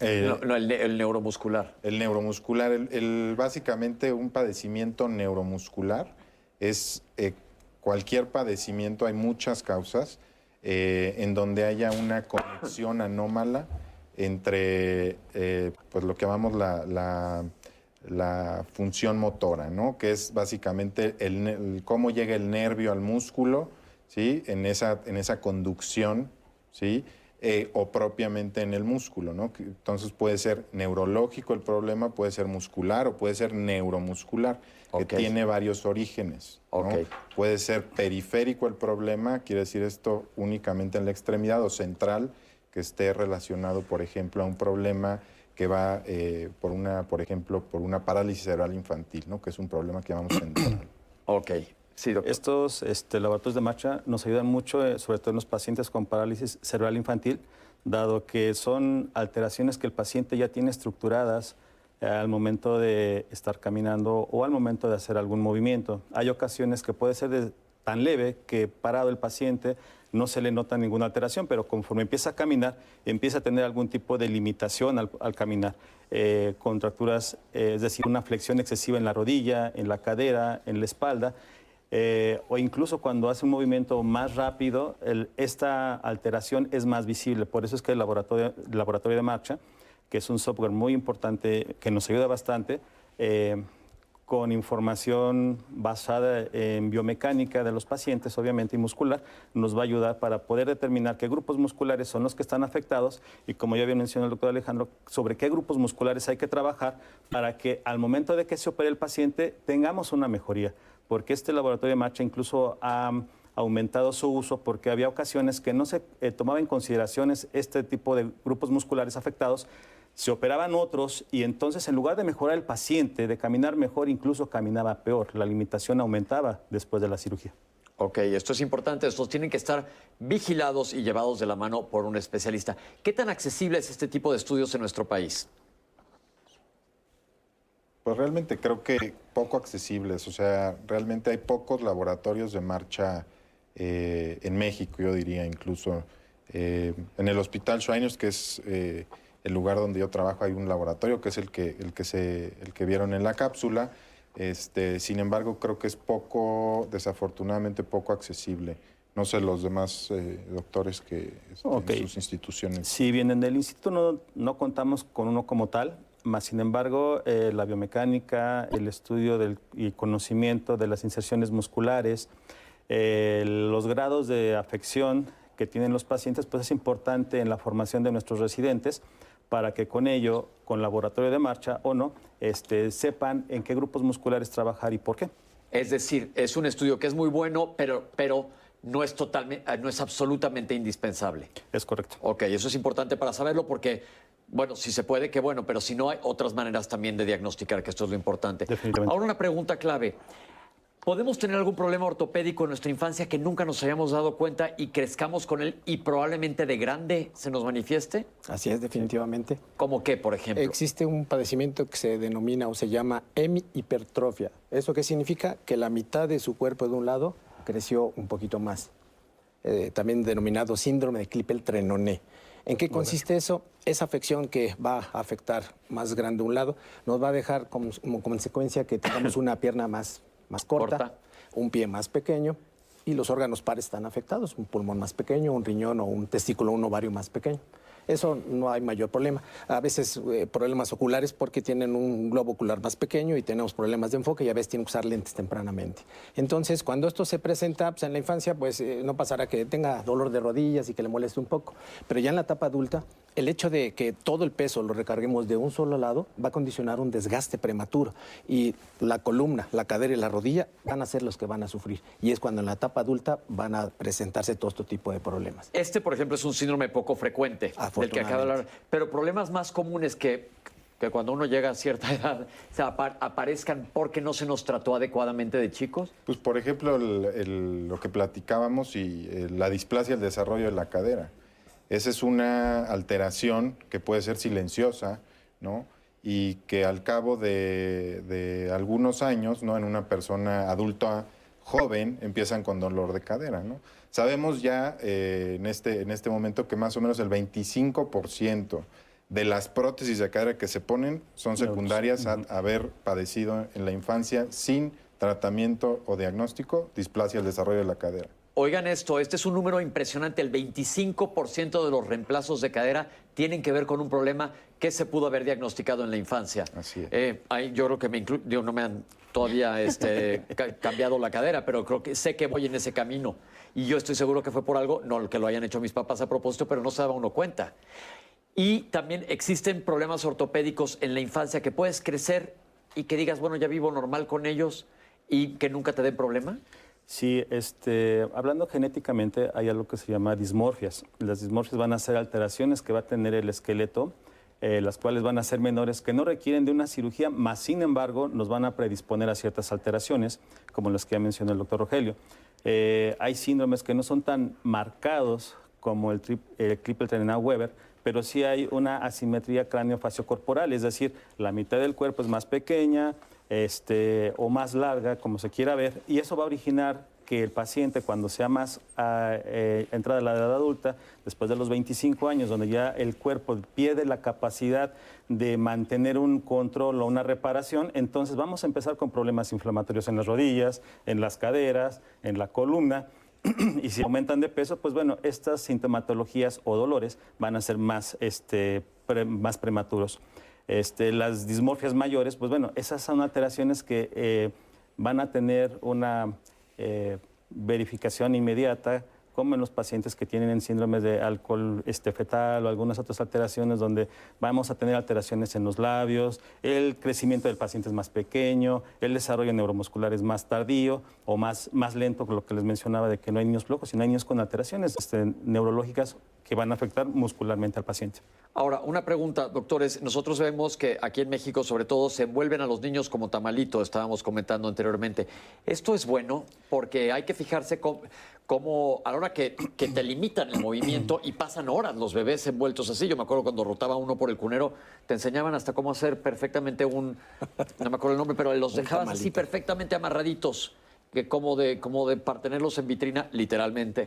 Eh, no, el, neuromuscular. El neuromuscular, el, básicamente un padecimiento neuromuscular es eh, cualquier padecimiento, hay muchas causas eh, en donde haya una conexión anómala entre eh, pues lo que llamamos la, la, función motora, ¿no? que es básicamente el, cómo llega el nervio al músculo ¿sí? en, esa, en esa conducción ¿sí? Eh, o propiamente en el músculo. ¿no? Entonces puede ser neurológico el problema, puede ser muscular o puede ser neuromuscular, que tiene varios orígenes. Puede ser periférico el problema, quiere decir esto únicamente en la extremidad o central que esté relacionado, por ejemplo, a un problema que va eh, por una, por ejemplo, por una parálisis cerebral infantil, ¿no? que es un problema que llamamos central. *clears throat* ok. Sí, Estos este, laboratorios de marcha nos ayudan mucho, eh, sobre todo en los pacientes con parálisis cerebral infantil, dado que son alteraciones que el paciente ya tiene estructuradas eh, al momento de estar caminando o al momento de hacer algún movimiento. Hay ocasiones que puede ser de, tan leve que parado el paciente no se le nota ninguna alteración, pero conforme empieza a caminar, empieza a tener algún tipo de limitación al, caminar. Eh, contracturas, eh, es decir, una flexión excesiva en la rodilla, en la cadera, en la espalda, eh, o incluso cuando hace un movimiento más rápido, esta alteración es más visible. Por eso es que el laboratorio, el laboratorio de marcha, que es un software muy importante que nos ayuda bastante, con información basada en biomecánica de los pacientes, obviamente, y muscular, nos va a ayudar para poder determinar qué grupos musculares son los que están afectados y, como ya había mencionado el doctor Alejandro, sobre qué grupos musculares hay que trabajar para que al momento de que se opere el paciente tengamos una mejoría, porque este laboratorio de marcha incluso ha aumentado su uso porque había ocasiones que no se eh, tomaba en consideración este tipo de grupos musculares afectados se operaban otros y entonces en lugar de mejorar el paciente, de caminar mejor, incluso caminaba peor. La limitación aumentaba después de la cirugía. Ok, esto es importante. Estos tienen que estar vigilados y llevados de la mano por un especialista. ¿Qué tan accesible es este tipo de estudios en nuestro país? Pues realmente creo que poco accesibles. O sea, realmente hay pocos laboratorios de marcha eh, en México, yo diría incluso. Eh, en el Hospital Shriners, que es eh, el lugar donde yo trabajo hay un laboratorio que es el que, el que, se, el que vieron en la cápsula. Este, sin embargo, creo que es poco, desafortunadamente poco accesible. No sé los demás eh, doctores que este, en sus instituciones. Si bien en el instituto no, no contamos con uno como tal, más sin embargo, eh, la biomecánica, el estudio del, y conocimiento de las inserciones musculares, eh, los grados de afección que tienen los pacientes, pues es importante en la formación de nuestros residentes para que con ello, con laboratorio de marcha o no, este, sepan en qué grupos musculares trabajar y por qué. Es decir, es un estudio que es muy bueno, pero, pero no es totalmente, no es absolutamente indispensable. Es correcto. Ok, eso es importante para saberlo porque, bueno, si se puede, qué bueno, pero si no hay otras maneras también de diagnosticar, que esto es lo importante. Definitivamente. Ahora una pregunta clave. ¿Podemos tener algún problema ortopédico en nuestra infancia que nunca nos hayamos dado cuenta y crezcamos con él y probablemente de grande se nos manifieste? Así es, definitivamente. ¿Cómo qué, por ejemplo? Existe un padecimiento que se denomina o se llama hemihipertrofia. ¿Eso qué significa? Que la mitad de su cuerpo de un lado creció un poquito más. Eh, también denominado síndrome de Klippel-Trenaunay. ¿En qué consiste eso? Esa afección que va a afectar más grande un lado nos va a dejar como, como consecuencia que tengamos *coughs* una pierna más más corta, un pie más pequeño y los órganos pares están afectados, un pulmón más pequeño, un riñón o un testículo, un ovario más pequeño. Eso no hay mayor problema. A veces eh, problemas oculares porque tienen un globo ocular más pequeño y tenemos problemas de enfoque y a veces tienen que usar lentes tempranamente. Entonces, cuando esto se presenta pues, en la infancia, pues eh, no pasará que tenga dolor de rodillas y que le moleste un poco. Pero ya en la etapa adulta, el hecho de que todo el peso lo recarguemos de un solo lado va a condicionar un desgaste prematuro y la columna, la cadera y la rodilla van a ser los que van a sufrir. Y es cuando en la etapa adulta van a presentarse todo este tipo de problemas. Este, por ejemplo, es un síndrome poco frecuente del que acaba de hablar. Pero problemas más comunes que, que cuando uno llega a cierta *laughs* edad se aparezcan porque no se nos trató adecuadamente de chicos? Pues, por ejemplo, lo que platicábamos y eh, la displasia del desarrollo de la cadera. Esa es una alteración que puede ser silenciosa, ¿no? Y que al cabo de, algunos años, ¿no? En una persona adulta joven, empiezan con dolor de cadera, ¿no? Sabemos ya eh, en, este, en este momento que más o menos el 25% de las prótesis de cadera que se ponen son secundarias a haber padecido en la infancia sin tratamiento o diagnóstico displasia del desarrollo de la cadera. Oigan esto, este es un número impresionante. El 25% de los reemplazos de cadera tienen que ver con un problema que se pudo haber diagnosticado en la infancia. Así es. Eh, yo creo que me yo no me han todavía este, *laughs* cambiado la cadera, pero creo que sé que voy en ese camino. Y yo estoy seguro que fue por algo, no que lo hayan hecho mis papás a propósito, pero no se daba uno cuenta. Y también existen problemas ortopédicos en la infancia que puedes crecer y que digas, bueno, ya vivo normal con ellos y que nunca te den problema. Sí, este, hablando genéticamente, hay algo que se llama dismorfias. Las dismorfias van a ser alteraciones que va a tener el esqueleto, eh, las cuales van a ser menores, que no requieren de una cirugía, más sin embargo nos van a predisponer a ciertas alteraciones, como las que ya mencionó el doctor Rogelio. Eh, hay síndromes que no son tan marcados como el, el Klippel-Trenaunay-Weber, pero sí hay una asimetría cráneo-facio-corporal, es decir, la mitad del cuerpo es más pequeña, este, o más larga, como se quiera ver, y eso va a originar que el paciente cuando sea más ah, eh, entrada a la edad adulta, después de los 25 años, donde ya el cuerpo pierde la capacidad de mantener un control o una reparación, entonces vamos a empezar con problemas inflamatorios en las rodillas, en las caderas, en la columna. *clears throat* y si aumentan de peso, pues bueno, estas sintomatologías o dolores van a ser más, este, más prematuros. Este, las dismorfias mayores, pues bueno, esas son alteraciones que eh, van a tener una eh, verificación inmediata como en los pacientes que tienen síndromes de alcohol este, fetal o algunas otras alteraciones donde vamos a tener alteraciones en los labios, el crecimiento del paciente es más pequeño, el desarrollo neuromuscular es más tardío o más, más lento, lo que les mencionaba de que no hay niños flojos, sino hay niños con alteraciones este, neurológicas que van a afectar muscularmente al paciente. Ahora, una pregunta, doctores. Nosotros vemos que aquí en México, sobre todo, se envuelven a los niños como tamalito, estábamos comentando anteriormente. ¿Esto es bueno? Porque hay que fijarse cómo, a la hora que, te limitan el movimiento y pasan horas los bebés envueltos así. Yo me acuerdo cuando rotaba uno por el cunero, te enseñaban hasta cómo hacer perfectamente un, no me acuerdo el nombre, pero los dejabas así perfectamente amarraditos, que como de, como de para tenerlos en vitrina, literalmente.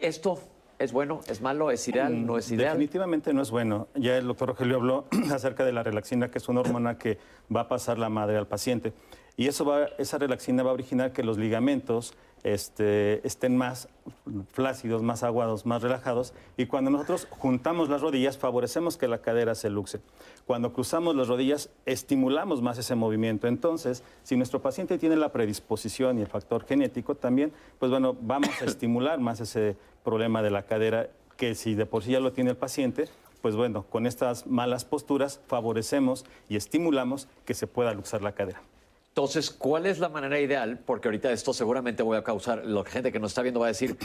Esto ¿Es bueno? ¿Es malo? ¿Es ideal? ¿No es ideal? Definitivamente no es bueno. Ya el doctor Rogelio habló *clears throat* acerca de la relaxina, que es una hormona que va a pasar la madre al paciente. Y eso va, esa relaxina va a originar que los ligamentos este, estén más flácidos, más aguados, más relajados. Y cuando nosotros juntamos las rodillas, favorecemos que la cadera se luxe. Cuando cruzamos las rodillas, estimulamos más ese movimiento. Entonces, si nuestro paciente tiene la predisposición y el factor genético también, pues bueno, vamos a *coughs* estimular más ese problema de la cadera que si de por sí ya lo tiene el paciente, pues bueno, con estas malas posturas favorecemos y estimulamos que se pueda luxar la cadera. Entonces, ¿cuál es la manera ideal? Porque ahorita esto seguramente voy a causar, la gente que nos está viendo va a decir,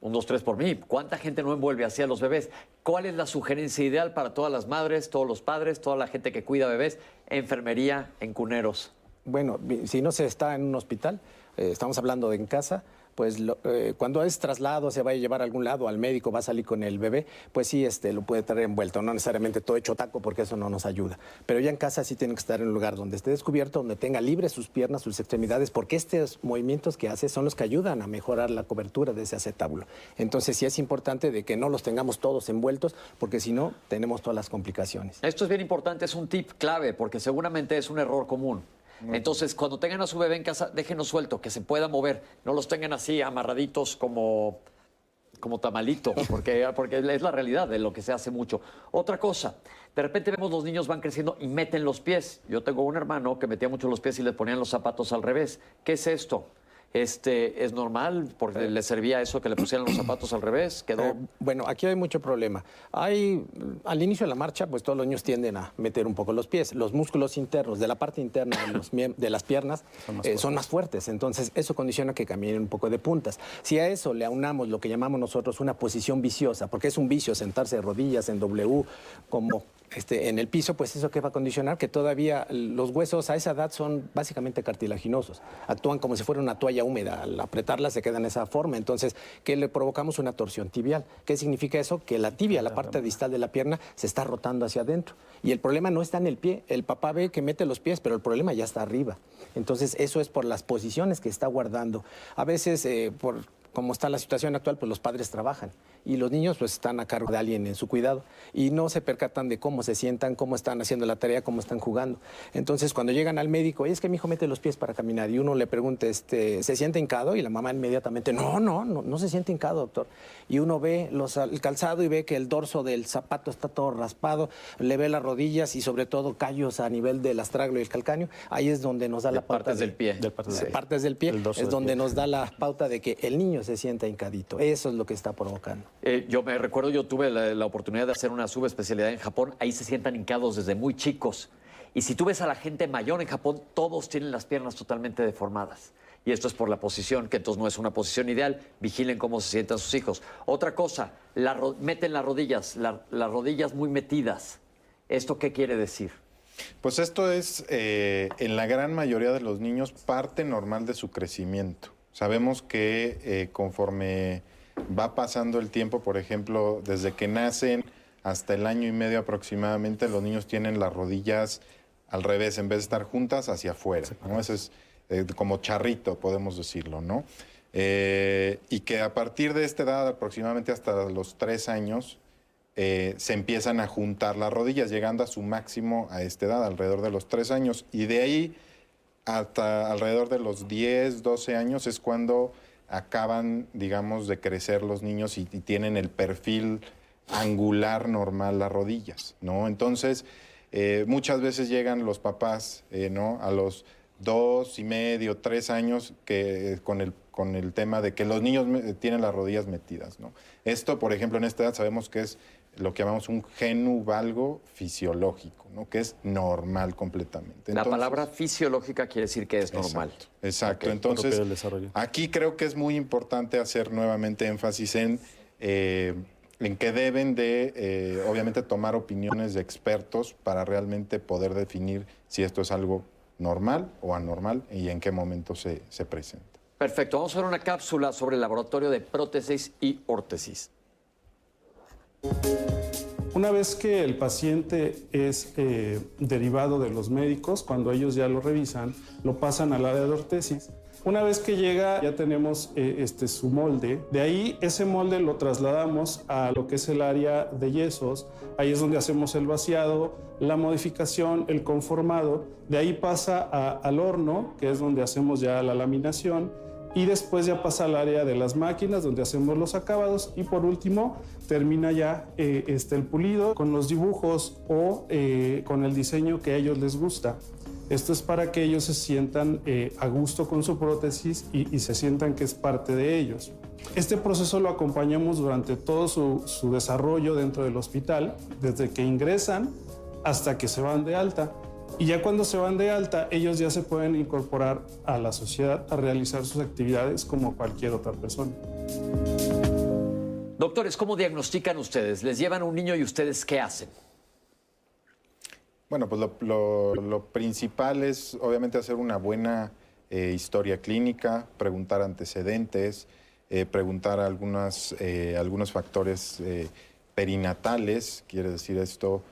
un, dos, tres por mí. ¿Cuánta gente no envuelve así a los bebés? ¿Cuál es la sugerencia ideal para todas las madres, todos los padres, toda la gente que cuida bebés? Enfermería en cuneros. Bueno, si no se está en un hospital, eh, estamos hablando de en casa, pues eh, cuando es traslado, se va a llevar a algún lado, al médico, va a salir con el bebé, pues sí, este, lo puede traer envuelto, no necesariamente todo hecho taco porque eso no nos ayuda. Pero ya en casa sí tiene que estar en un lugar donde esté descubierto, donde tenga libres sus piernas, sus extremidades, porque estos movimientos que hace son los que ayudan a mejorar la cobertura de ese acetábulo. Entonces sí es importante de que no los tengamos todos envueltos, porque si no, tenemos todas las complicaciones. Esto es bien importante, es un tip clave, porque seguramente es un error común. Entonces, cuando tengan a su bebé en casa, déjenlo suelto, que se pueda mover. No los tengan así amarraditos como, como tamalito, *laughs* porque, porque es la realidad de lo que se hace mucho. Otra cosa, de repente vemos los niños van creciendo y meten los pies. Yo tengo un hermano que metía mucho los pies y le ponían los zapatos al revés. ¿Qué es esto? Este, ¿Es normal? Porque le servía eso que le pusieran los zapatos al revés. Quedó. Eh, bueno, aquí hay mucho problema. Hay, al inicio de la marcha, pues todos los niños tienden a meter un poco los pies. Los músculos internos de la parte interna de, las piernas eh, son más, fuertes. Entonces, eso condiciona que caminen un poco de puntas. Si a eso le aunamos lo que llamamos nosotros una posición viciosa, porque es un vicio sentarse de rodillas en W, como este, en el piso, pues eso que va a condicionar que todavía los huesos a esa edad son básicamente cartilaginosos. Actúan como si fuera una toalla húmeda. Al apretarla se queda en esa forma. Entonces, ¿qué le provocamos una torsión tibial? ¿Qué significa eso? Que la tibia, la parte distal de la pierna, se está rotando hacia adentro. Y el problema no está en el pie. El papá ve que mete los pies, pero el problema ya está arriba. Entonces, eso es por las posiciones que está guardando. A veces, eh, por como está la situación actual, pues los padres trabajan y los niños pues están a cargo de alguien en su cuidado y no se percatan de cómo se sientan, cómo están haciendo la tarea, cómo están jugando. Entonces cuando llegan al médico, es que mi hijo mete los pies para caminar y uno le pregunta, este, ¿se siente hincado? Y la mamá inmediatamente, no, no, no, no se siente hincado, doctor. Y uno ve los, el calzado y ve que el dorso del zapato está todo raspado, le ve las rodillas y sobre todo callos a nivel del astraglo y el calcáneo. Ahí es donde nos da la pauta. Partes del pie. De partes, del pie. Es donde nos da la pauta de que el niño se sienta hincadito. Eso es lo que está provocando. Eh, yo me recuerdo, yo tuve la, oportunidad de hacer una subespecialidad en Japón. Ahí se sientan hincados desde muy chicos. Y si tú ves a la gente mayor en Japón, todos tienen las piernas totalmente deformadas. Y esto es por la posición, que entonces no es una posición ideal. Vigilen cómo se sientan sus hijos. Otra cosa, meten las rodillas, las rodillas muy metidas. ¿Esto qué quiere decir? Pues esto es, eh, en la gran mayoría de los niños, parte normal de su crecimiento. Sabemos que eh, conforme va pasando el tiempo, por ejemplo, desde que nacen hasta el año y medio aproximadamente, los niños tienen las rodillas al revés, en vez de estar juntas, hacia afuera. ¿no? Eso es eh, como charrito, podemos decirlo, ¿no? Eh, y que a partir de esta edad, aproximadamente hasta los tres años, se empiezan a juntar las rodillas, llegando a su máximo a esta edad, alrededor de los tres años. Y de ahí hasta alrededor de los 10, 12 años es cuando acaban, digamos, de crecer los niños y, tienen el perfil angular normal las rodillas, ¿no? Entonces, eh, muchas veces llegan los papás, eh, ¿no? A los dos y medio, tres años que, con, el, con el tema de que los niños tienen las rodillas metidas, ¿no? Esto, por ejemplo, en esta edad sabemos que es lo que llamamos un genuvalgo fisiológico, ¿no? que es normal completamente. la palabra fisiológica quiere decir que es normal. Exacto. Entonces, aquí creo que es muy importante hacer nuevamente énfasis en, eh, en que deben de, eh, obviamente, tomar opiniones de expertos para realmente poder definir si esto es algo normal o anormal y en qué momento se, se presenta. Perfecto. Vamos a ver una cápsula sobre el laboratorio de prótesis y órtesis. Una vez que el paciente es eh, derivado de los médicos, cuando ellos ya lo revisan, lo pasan al área de ortesis. Una vez que llega ya tenemos eh, este, su molde. De ahí ese molde lo trasladamos a lo que es el área de yesos. Ahí es donde hacemos el vaciado, la modificación, el conformado. De ahí pasa al horno, que es donde hacemos ya la laminación. Y después ya pasa al área de las máquinas donde hacemos los acabados y por último termina ya eh, este, el pulido con los dibujos o eh, con el diseño que a ellos les gusta. Esto es para que ellos se sientan eh, a gusto con su prótesis y, se sientan que es parte de ellos. Este proceso lo acompañamos durante todo su, su desarrollo dentro del hospital, desde que ingresan hasta que se van de alta. Y ya cuando se van de alta, ellos ya se pueden incorporar a la sociedad a realizar sus actividades como cualquier otra persona. Doctores, ¿cómo diagnostican ustedes? ¿Les llevan un niño y ustedes qué hacen? Bueno, pues lo, principal es obviamente hacer una buena eh, historia clínica, preguntar antecedentes, eh, preguntar eh, algunos factores perinatales, quiere decir esto,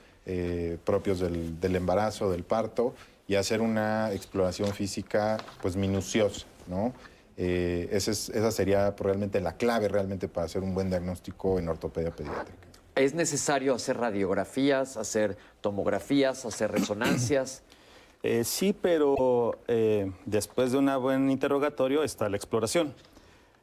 propios del, embarazo, del parto, y hacer una exploración física pues minuciosa, ¿no? Esa, esa sería realmente la clave realmente para hacer un buen diagnóstico en ortopedia pediátrica. ¿Es necesario hacer radiografías, hacer tomografías, hacer resonancias? *clears throat* Eh, sí, pero eh, después de un buen interrogatorio está la exploración.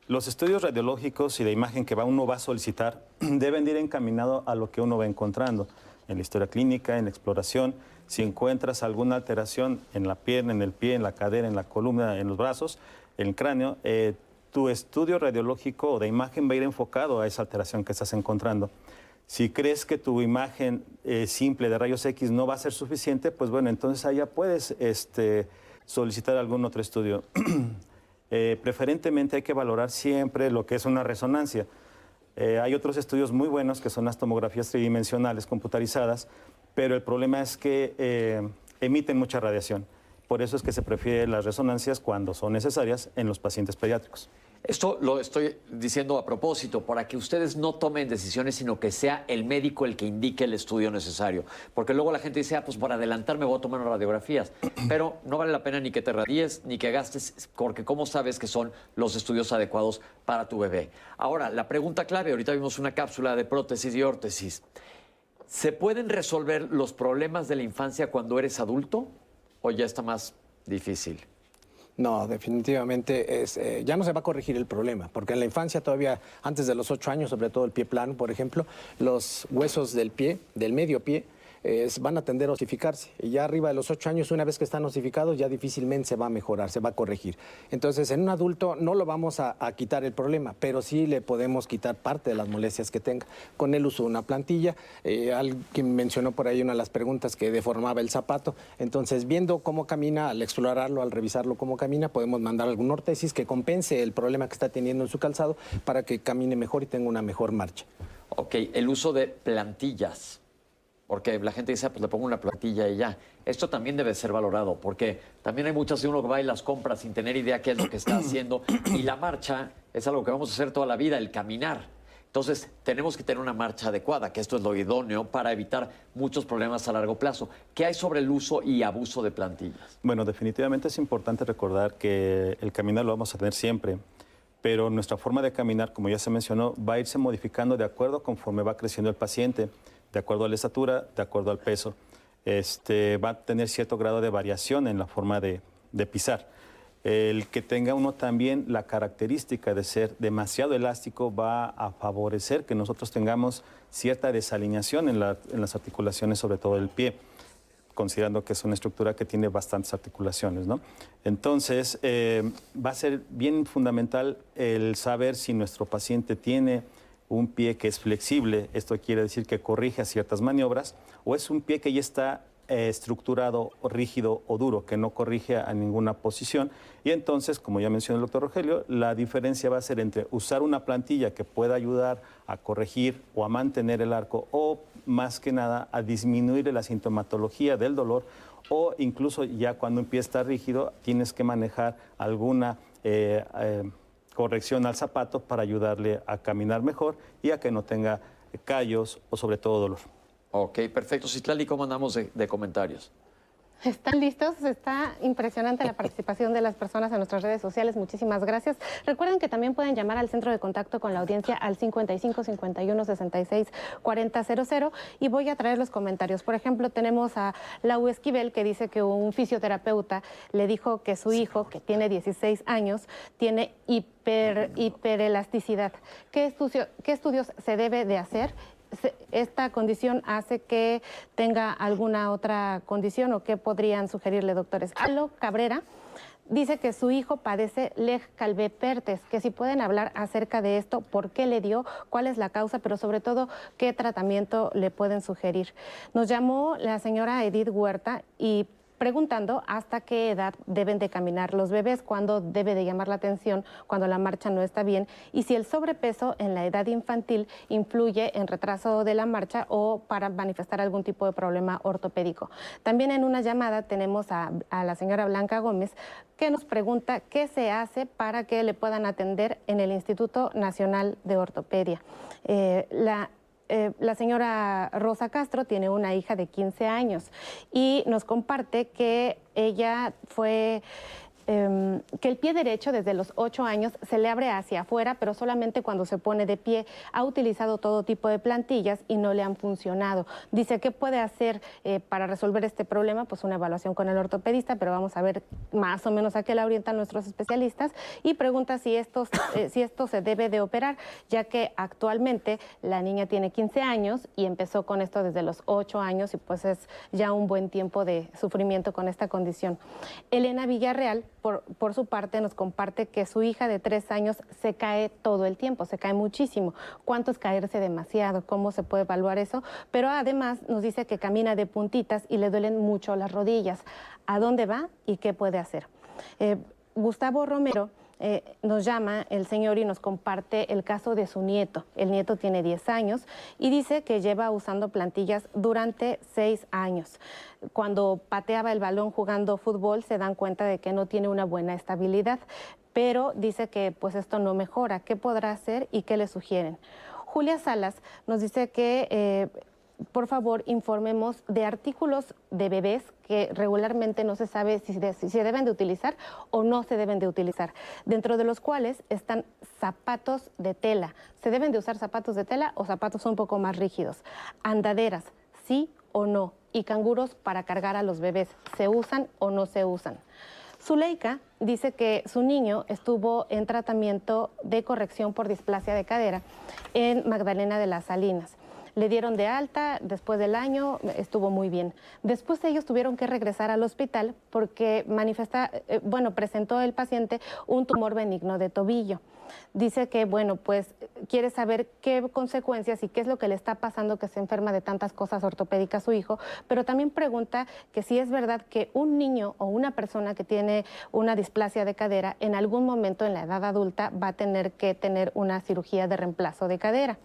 Los estudios radiológicos y de imagen que va, uno va a solicitar *clears throat* deben ir encaminados a lo que uno va encontrando en la historia clínica, en la exploración. Si encuentras alguna alteración en la pierna, en el pie, en la cadera, en la columna, en los brazos, el cráneo, eh, tu estudio radiológico o de imagen va a ir enfocado a esa alteración que estás encontrando. Si crees que tu imagen eh, simple de rayos X no va a ser suficiente, pues bueno, entonces allá puedes este, solicitar algún otro estudio. *clears throat* Eh, preferentemente hay que valorar siempre lo que es una resonancia. Eh, hay otros estudios muy buenos que son las tomografías tridimensionales computarizadas, pero el problema es que emiten mucha radiación. Por eso es que se prefiere las resonancias cuando son necesarias en los pacientes pediátricos. Esto lo estoy diciendo a propósito, para que ustedes no tomen decisiones, sino que sea el médico el que indique el estudio necesario. Porque luego la gente dice, ah, pues para adelantarme voy a tomar radiografías. *clears throat* Pero no vale la pena ni que te radies, ni que gastes, porque ¿cómo sabes que son los estudios adecuados para tu bebé? Ahora, la pregunta clave, ahorita vimos una cápsula de prótesis y órtesis. ¿Se pueden resolver los problemas de la infancia cuando eres adulto o ya está más difícil? No, definitivamente es, eh, ya no se va a corregir el problema, porque en la infancia todavía, antes de los ocho años, sobre todo el pie plano, por ejemplo, los huesos del pie, del medio pie, van a tender a osificarse. Y ya arriba de los ocho años, una vez que están osificados, ya difícilmente se va a mejorar, se va a corregir. Entonces, en un adulto no lo vamos a, quitar el problema, pero sí le podemos quitar parte de las molestias que tenga. Con el uso de una plantilla, eh, alguien mencionó por ahí una de las preguntas que deformaba el zapato. Entonces, viendo cómo camina, al explorarlo, al revisarlo cómo camina, podemos mandar algún ortesis que compense el problema que está teniendo en su calzado para que camine mejor y tenga una mejor marcha. Ok, el uso de plantillas porque la gente dice, ah, pues le pongo una plantilla y ya. Esto también debe ser valorado, porque también hay muchas de uno que va y las compra sin tener idea qué es lo que está haciendo. Y la marcha es algo que vamos a hacer toda la vida, el caminar. Entonces, tenemos que tener una marcha adecuada, que esto es lo idóneo para evitar muchos problemas a largo plazo. ¿Qué hay sobre el uso y abuso de plantillas? Bueno, definitivamente es importante recordar que el caminar lo vamos a tener siempre, pero nuestra forma de caminar, como ya se mencionó, va a irse modificando de acuerdo conforme va creciendo el paciente de acuerdo a la estatura, de acuerdo al peso. Este, va a tener cierto grado de variación en la forma de, pisar. El que tenga uno también la característica de ser demasiado elástico va a favorecer que nosotros tengamos cierta desalineación en, las articulaciones, sobre todo del pie, considerando que es una estructura que tiene bastantes articulaciones. ¿no? Entonces, eh, va a ser bien fundamental el saber si nuestro paciente tiene un pie que es flexible, esto quiere decir que corrige ciertas maniobras, o es un pie que ya está eh, estructurado, rígido o duro, que no corrige a ninguna posición. Y entonces, como ya mencionó el doctor Rogelio, la diferencia va a ser entre usar una plantilla que pueda ayudar a corregir o a mantener el arco, o más que nada a disminuir la sintomatología del dolor, o incluso ya cuando un pie está rígido, tienes que manejar alguna... Eh, eh, corrección al zapato para ayudarle a caminar mejor y a que no tenga callos o sobre todo dolor. Ok, perfecto. Citlali, ¿cómo andamos de comentarios? ¿Están listos? Está impresionante la participación de las personas en nuestras redes sociales. Muchísimas gracias. Recuerden que también pueden llamar al centro de contacto con la audiencia al 55 51 66 40 y voy a traer los comentarios. Por ejemplo, tenemos a Lau Esquivel que dice que un fisioterapeuta le dijo que su hijo, que tiene 16 años, tiene hiper, hiperelasticidad. ¿Qué, ¿Qué estudios se debe de hacer? Esta condición hace que tenga alguna otra condición o qué podrían sugerirle doctores. Alo Cabrera dice que su hijo padece Leg Calvé-Pertes, que si pueden hablar acerca de esto, por qué le dio, cuál es la causa, pero sobre todo qué tratamiento le pueden sugerir. Nos llamó la señora Edith Huerta y preguntando hasta qué edad deben de caminar los bebés, cuándo debe de llamar la atención, cuando la marcha no está bien y si el sobrepeso en la edad infantil influye en retraso de la marcha o para manifestar algún tipo de problema ortopédico. También en una llamada tenemos a, la señora Blanca Gómez que nos pregunta qué se hace para que le puedan atender en el Instituto Nacional de Ortopedia. Eh, la, eh, la señora Rosa Castro tiene una hija de 15 años y nos comparte que ella fue Em, que el pie derecho desde los ocho años se le abre hacia afuera, pero solamente cuando se pone de pie. Ha utilizado todo tipo de plantillas y no le han funcionado. Dice, ¿qué puede hacer eh, para resolver este problema? Pues una evaluación con el ortopedista, pero vamos a ver más o menos a qué la orientan nuestros especialistas. Y pregunta si, estos, eh, si esto se debe de operar, ya que actualmente la niña tiene 15 años y empezó con esto desde los ocho años y pues es ya un buen tiempo de sufrimiento con esta condición. Elena Villarreal por, su parte, nos comparte que su hija de tres años se cae todo el tiempo, se cae muchísimo. ¿Cuánto es caerse demasiado? ¿Cómo se puede evaluar eso? Pero además nos dice que camina de puntitas y le duelen mucho las rodillas. ¿A dónde va y qué puede hacer? Eh, Gustavo Romero eh, nos llama el señor y nos comparte el caso de su nieto. El nieto tiene 10 años y dice que lleva usando plantillas durante 6 años. Cuando pateaba el balón jugando fútbol se dan cuenta de que no tiene una buena estabilidad, pero dice que pues esto no mejora. ¿Qué podrá hacer y qué le sugieren? Julia Salas nos dice que eh, por favor informemos de artículos de bebés que regularmente no se sabe si, se deben de utilizar o no se deben de utilizar, dentro de los cuales están zapatos de tela. ¿Se deben de usar zapatos de tela o zapatos un poco más rígidos? Andaderas, sí o no. Y canguros para cargar a los bebés, ¿se usan o no se usan? Zuleika dice que su niño estuvo en tratamiento de corrección por displasia de cadera en Magdalena de las Salinas le dieron de alta, después del año estuvo muy bien. Después ellos tuvieron que regresar al hospital porque manifesta, eh, bueno, presentó el paciente un tumor benigno de tobillo. Dice que, bueno, pues quiere saber qué consecuencias y qué es lo que le está pasando que se enferma de tantas cosas ortopédicas su hijo, pero también pregunta que si es verdad que un niño o una persona que tiene una displasia de cadera en algún momento en la edad adulta va a tener que tener una cirugía de reemplazo de cadera.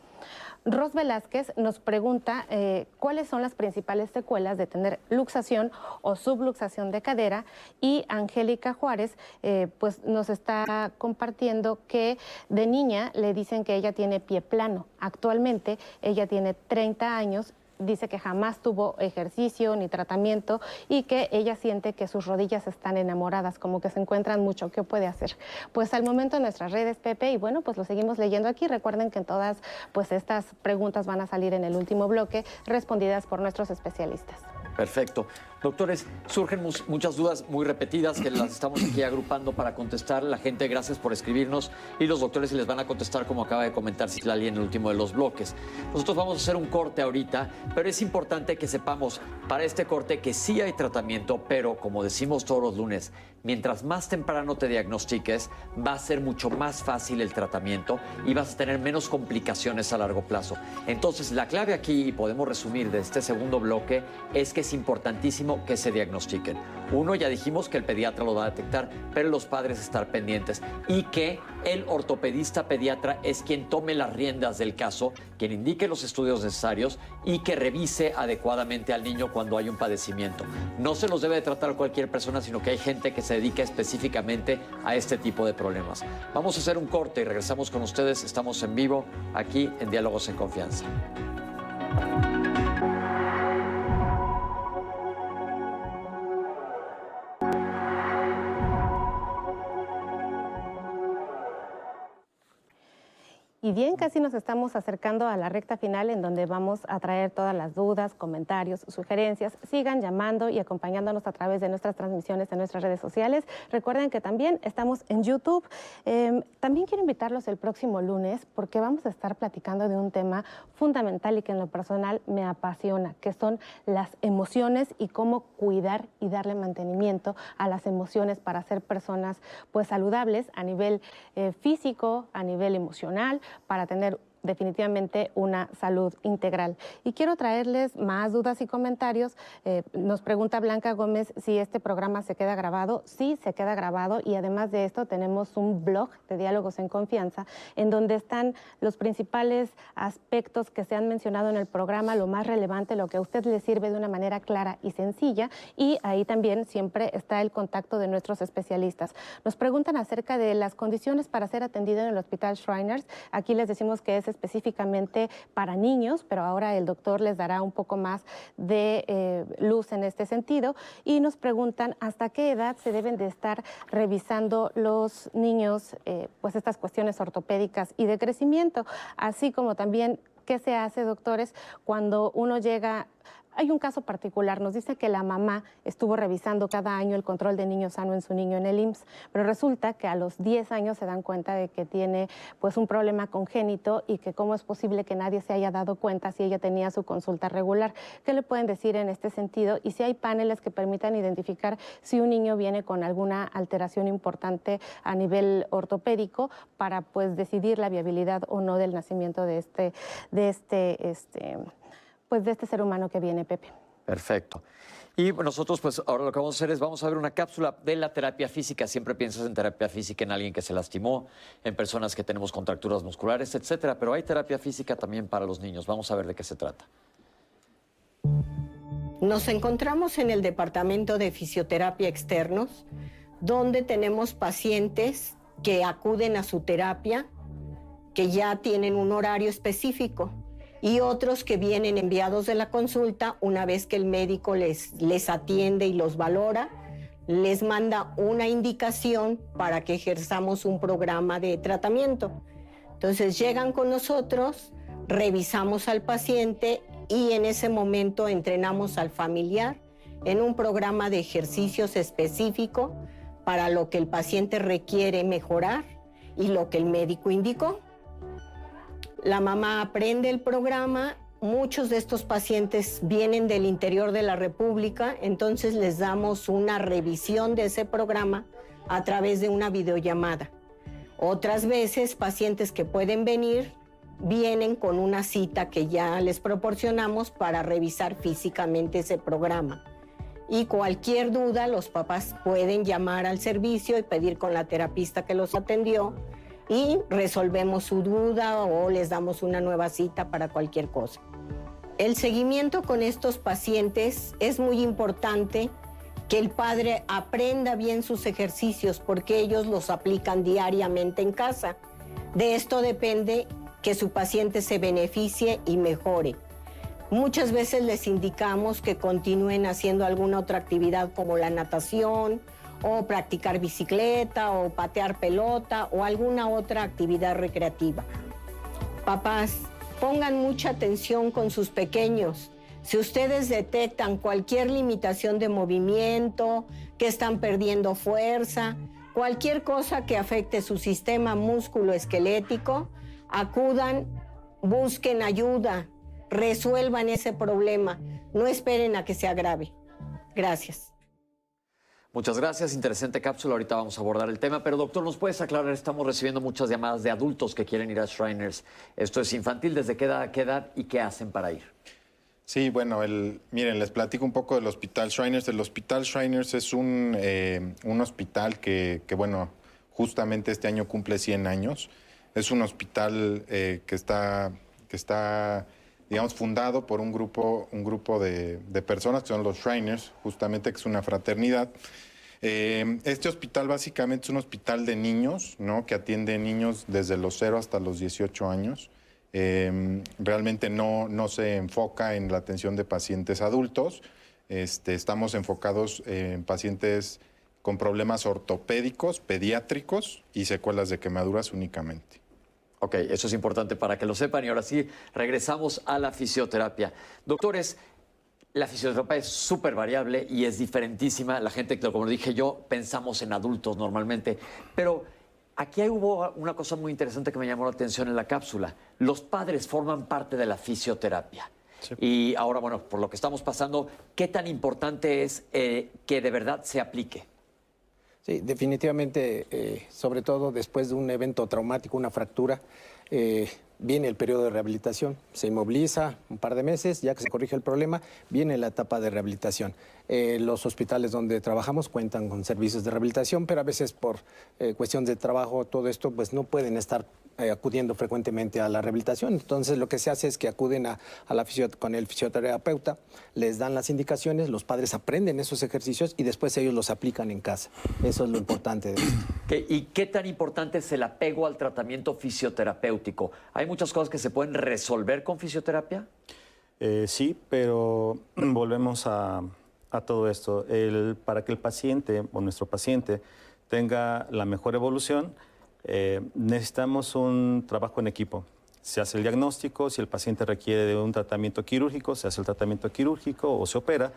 Ros Velázquez nos pregunta eh, cuáles son las principales secuelas de tener luxación o subluxación de cadera y Angélica Juárez eh, pues nos está compartiendo que de niña le dicen que ella tiene pie plano. Actualmente ella tiene 30 años dice que jamás tuvo ejercicio ni tratamiento y que ella siente que sus rodillas están enamoradas, como que se encuentran mucho. ¿Qué puede hacer? Pues al momento en nuestras redes, Pepe, y bueno, pues lo seguimos leyendo aquí. Recuerden que todas pues estas preguntas van a salir en el último bloque, respondidas por nuestros especialistas. Perfecto. Doctores, surgen muchas dudas muy repetidas que las estamos aquí agrupando para contestar. La gente, gracias por escribirnos y los doctores les van a contestar como acaba de comentar Citlali en el último de los bloques. Nosotros vamos a hacer un corte ahorita, pero es importante que sepamos para este corte que sí hay tratamiento, pero como decimos todos los lunes, mientras más temprano te diagnostiques, va a ser mucho más fácil el tratamiento y vas a tener menos complicaciones a largo plazo. Entonces, la clave aquí, y podemos resumir de este segundo bloque, es que es importantísimo que se diagnostiquen. Uno, ya dijimos que el pediatra lo va a detectar, pero los padres estar pendientes y que el ortopedista pediatra es quien tome las riendas del caso, quien indique los estudios necesarios y que revise adecuadamente al niño cuando hay un padecimiento. No se los debe de tratar cualquier persona, sino que hay gente que se dedica específicamente a este tipo de problemas. Vamos a hacer un corte y regresamos con ustedes. Estamos en vivo aquí en Diálogos en Confianza. Y bien, casi nos estamos acercando a la recta final en donde vamos a traer todas las dudas, comentarios, sugerencias. Sigan llamando y acompañándonos a través de nuestras transmisiones en nuestras redes sociales. Recuerden que también estamos en YouTube. Em, también quiero invitarlos el próximo lunes porque vamos a estar platicando de un tema fundamental y que en lo personal me apasiona, que son las emociones y cómo cuidar y darle mantenimiento a las emociones para ser personas pues saludables a nivel eh, físico, a nivel emocional para tener definitivamente una salud integral. Y quiero traerles más dudas y comentarios. Eh, nos pregunta Blanca Gómez si este programa se queda grabado. Sí, se queda grabado y además de esto tenemos un blog de diálogos en confianza en donde están los principales aspectos que se han mencionado en el programa, lo más relevante, lo que a usted le sirve de una manera clara y sencilla. Y ahí también siempre está el contacto de nuestros especialistas. Nos preguntan acerca de las condiciones para ser atendido en el Hospital Shriners. Aquí les decimos que es específicamente para niños, pero ahora el doctor les dará un poco más de eh, luz en este sentido. Y nos preguntan hasta qué edad se deben de estar revisando los niños, eh, pues estas cuestiones ortopédicas y de crecimiento, así como también qué se hace, doctores, cuando uno llega hay un caso particular, nos dice que la mamá estuvo revisando cada año el control de niño sano en su niño en el IMSS, pero resulta que a los 10 años se dan cuenta de que tiene pues un problema congénito y que cómo es posible que nadie se haya dado cuenta si ella tenía su consulta regular. ¿Qué le pueden decir en este sentido? Y si hay paneles que permitan identificar si un niño viene con alguna alteración importante a nivel ortopédico para pues decidir la viabilidad o no del nacimiento de este, de este, este pues, de este ser humano que viene, Pepe. Perfecto. Y nosotros, pues ahora lo que vamos a hacer es, vamos a ver una cápsula de la terapia física. Siempre piensas en terapia física en alguien que se lastimó, en personas que tenemos contracturas musculares, etcétera. Pero hay terapia física también para los niños. Vamos a ver de qué se trata. Nos encontramos en el departamento de fisioterapia externos, donde tenemos pacientes que acuden a su terapia, que ya tienen un horario específico y otros que vienen enviados de la consulta una vez que el médico les, les atiende y los valora, les manda una indicación para que ejerzamos un programa de tratamiento. Entonces llegan con nosotros, revisamos al paciente y en ese momento entrenamos al familiar en un programa de ejercicios específico para lo que el paciente requiere mejorar y lo que el médico indicó. La mamá aprende el programa. Muchos de estos pacientes vienen del interior de la República, entonces les damos una revisión de ese programa a través de una videollamada. Otras veces, pacientes que pueden venir vienen con una cita que ya les proporcionamos para revisar físicamente ese programa. Y cualquier duda, los papás pueden llamar al servicio y pedir con la terapista que los atendió y resolvemos su duda o les damos una nueva cita para cualquier cosa. El seguimiento con estos pacientes es muy importante que el padre aprenda bien sus ejercicios porque ellos los aplican diariamente en casa. De esto depende que su paciente se beneficie y mejore. Muchas veces les indicamos que continúen haciendo alguna otra actividad como la natación o practicar bicicleta o patear pelota o alguna otra actividad recreativa. Papás, pongan mucha atención con sus pequeños. Si ustedes detectan cualquier limitación de movimiento, que están perdiendo fuerza, cualquier cosa que afecte su sistema músculo-esquelético, acudan, busquen ayuda, resuelvan ese problema, no esperen a que se agrave. Gracias. Muchas gracias, interesante cápsula. Ahorita vamos a abordar el tema, pero doctor, ¿nos puedes aclarar? Estamos recibiendo muchas llamadas de adultos que quieren ir a Shriners. ¿Esto es infantil? ¿Desde qué edad, qué edad y qué hacen para ir? Sí, bueno, el, miren, les platico un poco del Hospital Shriners. El Hospital Shriners es un, eh, un hospital que, que, bueno, justamente este año cumple 100 años. Es un hospital eh, que está, que está digamos, fundado por un grupo, un grupo de, personas que son los Shriners, justamente que es una fraternidad. Eh, este hospital básicamente es un hospital de niños, ¿no? Que atiende niños desde los 0 hasta los 18 años. Eh, realmente no, no se enfoca en la atención de pacientes adultos. Este, estamos enfocados en pacientes con problemas ortopédicos, pediátricos y secuelas de quemaduras únicamente. Ok, eso es importante para que lo sepan y ahora sí, regresamos a la fisioterapia. Doctores, la fisioterapia es súper variable y es diferentísima. La gente, como dije yo, pensamos en adultos normalmente, pero aquí hubo una cosa muy interesante que me llamó la atención en la cápsula. Los padres forman parte de la fisioterapia. Y ahora, bueno, por lo que estamos pasando, ¿qué tan importante es eh, que de verdad se aplique? Sí, definitivamente, eh, sobre todo después de un evento traumático, una fractura, eh, viene el periodo de rehabilitación, se inmoviliza un par de meses, ya que se corrige el problema, viene la etapa de rehabilitación. Eh, los hospitales donde trabajamos cuentan con servicios de rehabilitación, pero a veces por eh, cuestión de trabajo, todo esto, pues no pueden estar eh, acudiendo frecuentemente a la rehabilitación. Entonces lo que se hace es que acuden a, la con el fisioterapeuta, les dan las indicaciones, los padres aprenden esos ejercicios y después ellos los aplican en casa. Eso es lo importante. De *clears throat* ¿Y qué tan importante es el apego al tratamiento fisioterapéutico? ¿Hay muchas cosas que se pueden resolver con fisioterapia? sí, pero *clears throat* volvemos a, a todo esto. Para que el paciente o nuestro paciente tenga la mejor evolución, eh, necesitamos un trabajo en equipo. Se hace el diagnóstico, si el paciente requiere de un tratamiento quirúrgico, se hace el tratamiento quirúrgico o se opera.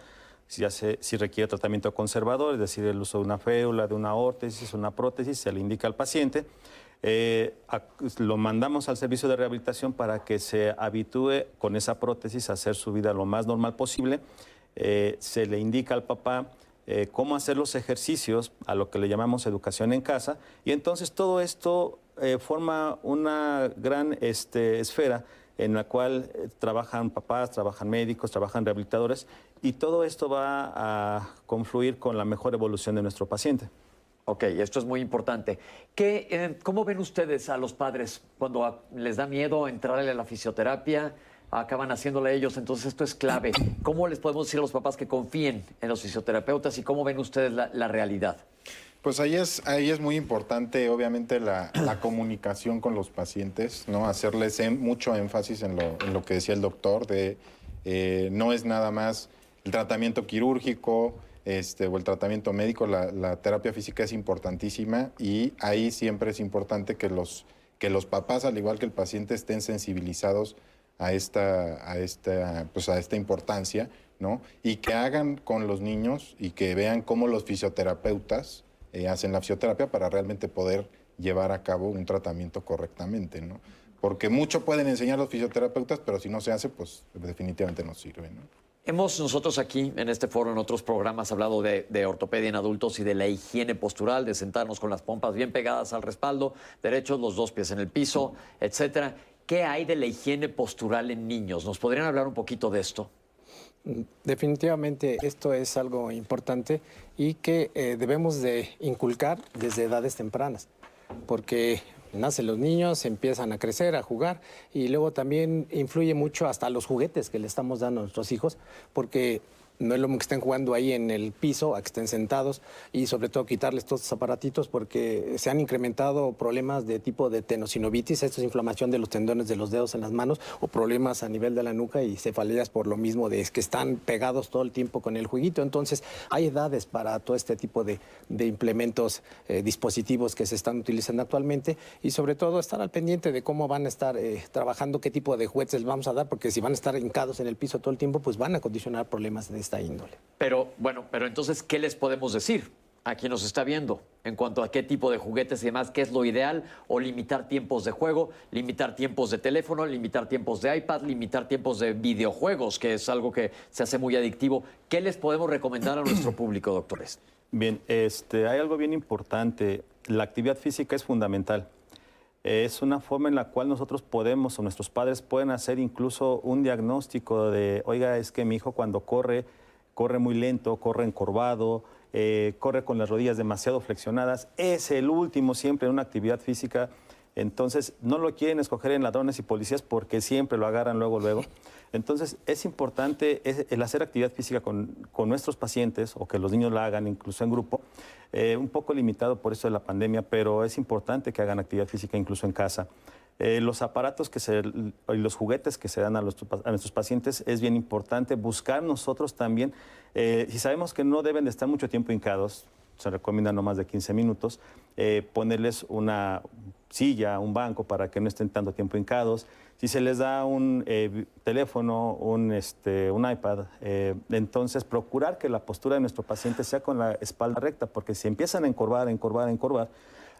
Si, hace, si requiere tratamiento conservador, es decir, el uso de una féula, de una órtesis, una prótesis, se le indica al paciente. Eh, lo mandamos al servicio de rehabilitación para que se habitúe con esa prótesis a hacer su vida lo más normal posible eh, se le indica al papá eh, cómo hacer los ejercicios, a lo que le llamamos educación en casa, y entonces todo esto eh, forma una gran este, esfera en la cual trabajan papás, trabajan médicos, trabajan rehabilitadores, y todo esto va a confluir con la mejor evolución de nuestro paciente. Ok, esto es muy importante. ¿Qué, ¿Cómo ven ustedes a los padres cuando les da miedo entrarle a la fisioterapia? Acaban haciéndole ellos. Entonces esto es clave. ¿Cómo les podemos decir a los papás que confíen en los fisioterapeutas y cómo ven ustedes la, realidad? Pues ahí es, muy importante, obviamente, la, comunicación con los pacientes, ¿no? Hacerles mucho énfasis en lo, que decía el doctor, de eh, no es nada más el tratamiento quirúrgico este, o el tratamiento médico, la, la, terapia física es importantísima y ahí siempre es importante que los, que los papás, al igual que el paciente, estén sensibilizados a esta, a esta, pues a esta importancia, ¿no? Y que hagan con los niños y que vean cómo los fisioterapeutas eh, hacen la fisioterapia para realmente poder llevar a cabo un tratamiento correctamente, ¿no? Porque mucho pueden enseñar los fisioterapeutas, pero si no se hace, pues definitivamente no sirve, ¿no? Hemos nosotros aquí en este foro, en otros programas, hablado de, de, ortopedia en adultos y de la higiene postural, de sentarnos con las pompas bien pegadas al respaldo, derechos, los dos pies en el piso, etcétera. ¿Qué hay de la higiene postural en niños? ¿Nos podrían hablar un poquito de esto? Definitivamente esto es algo importante y que eh, debemos de inculcar desde edades tempranas, porque nacen los niños, empiezan a crecer, a jugar y luego también influye mucho hasta los juguetes que le estamos dando a nuestros hijos, porque no es lo mismo que estén jugando ahí en el piso, a que estén sentados y sobre todo quitarles todos estos aparatitos porque se han incrementado problemas de tipo de tenosinovitis, esto es inflamación de los tendones de los dedos en las manos o problemas a nivel de la nuca y cefaleas por lo mismo de que están pegados todo el tiempo con el jueguito. Entonces hay edades para todo este tipo de, implementos, eh, dispositivos que se están utilizando actualmente y sobre todo estar al pendiente de cómo van a estar eh, trabajando, qué tipo de juguetes les vamos a dar, porque si van a estar hincados en el piso todo el tiempo, pues van a condicionar problemas de esta índole. Pero bueno, pero entonces, ¿qué les podemos decir a quien nos está viendo en cuanto a qué tipo de juguetes y demás, qué es lo ideal? O limitar tiempos de juego, limitar tiempos de teléfono, limitar tiempos de iPad, limitar tiempos de videojuegos, que es algo que se hace muy adictivo. ¿Qué les podemos recomendar a nuestro *clears throat* público, doctores? Bien, este, hay algo bien importante. La actividad física es fundamental es una forma en la cual nosotros podemos o nuestros padres pueden hacer incluso un diagnóstico de, oiga, es que mi hijo cuando corre, corre muy lento, corre encorvado, eh, corre con las rodillas demasiado flexionadas. Es el último siempre en una actividad física. Entonces, no lo quieren escoger en ladrones y policías porque siempre lo agarran luego, luego. Entonces, es importante el hacer actividad física con, nuestros pacientes o que los niños la hagan incluso en grupo, eh, un poco limitado por eso de la pandemia, pero es importante que hagan actividad física incluso en casa. Eh, los aparatos que se, y los juguetes que se dan a, nuestros pacientes es bien importante buscar nosotros también, eh, si sabemos que no deben de estar mucho tiempo hincados, se recomienda no más de 15 minutos, ponerles una silla, un banco para que no estén tanto tiempo hincados. Si se les da un eh, teléfono, un, este, un iPad, eh, entonces procurar que la postura de nuestro paciente sea con la espalda recta, porque si empiezan a encorvar, encorvar, encorvar,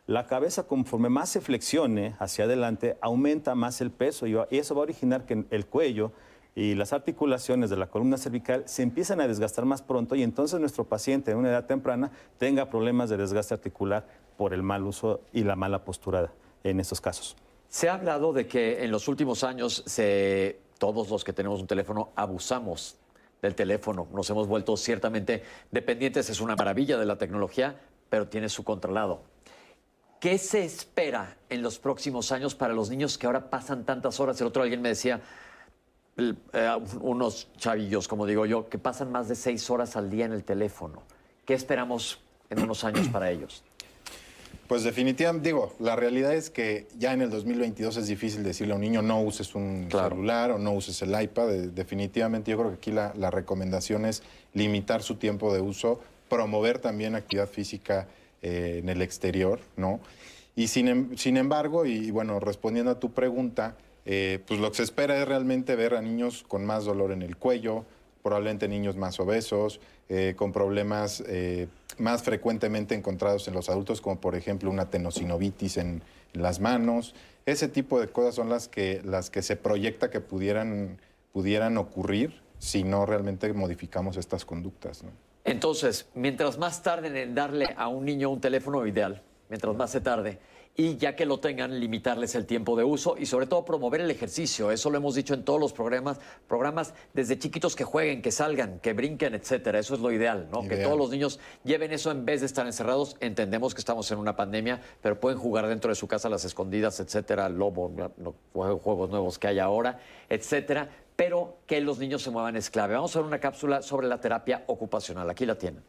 la cabeza conforme más se flexione hacia adelante, aumenta más el peso y eso va a originar que el cuello y las articulaciones de la columna cervical se empiezan a desgastar más pronto y entonces nuestro paciente en una edad temprana tenga problemas de desgaste articular por el mal uso y la mala postura en estos casos. Se ha hablado de que en los últimos años se, todos los que tenemos un teléfono abusamos del teléfono, nos hemos vuelto ciertamente dependientes, es una maravilla de la tecnología, pero tiene su contralado. ¿Qué se espera en los próximos años para los niños que ahora pasan tantas horas? El otro alguien me decía, unos chavillos, como digo yo, que pasan más de seis horas al día en el teléfono. ¿Qué esperamos en unos años para ellos? Pues definitivamente, digo, la realidad es que ya en el 2022 es difícil decirle a un niño no uses un celular o no uses el iPad. Definitivamente yo creo que aquí la, la, recomendación es limitar su tiempo de uso, promover también actividad física eh, en el exterior, ¿no? Y sin, em, sin embargo, y, bueno, respondiendo a tu pregunta, eh, pues lo que se espera es realmente ver a niños con más dolor en el cuello, probablemente niños más obesos, eh, con problemas más frecuentemente encontrados en los adultos, como por ejemplo una tenosinovitis en, las manos. Ese tipo de cosas son las que, las que se proyecta que pudieran, pudieran ocurrir si no realmente modificamos estas conductas. Entonces, mientras más tarden en darle a un niño un teléfono ideal, mientras más se tarde, y ya que lo tengan, limitarles el tiempo de uso y sobre todo promover el ejercicio. Eso lo hemos dicho en todos los programas, programas desde chiquitos que jueguen, que salgan, que brinquen, etcétera. Eso es lo ideal, ¿no? Que todos los niños lleven eso en vez de estar encerrados. Entendemos que estamos en una pandemia, pero pueden jugar dentro de su casa las escondidas, etcétera, lobo, juegos nuevos que hay ahora, etcétera. Pero que los niños se muevan es clave. Vamos a ver una cápsula sobre la terapia ocupacional. Aquí la tienen.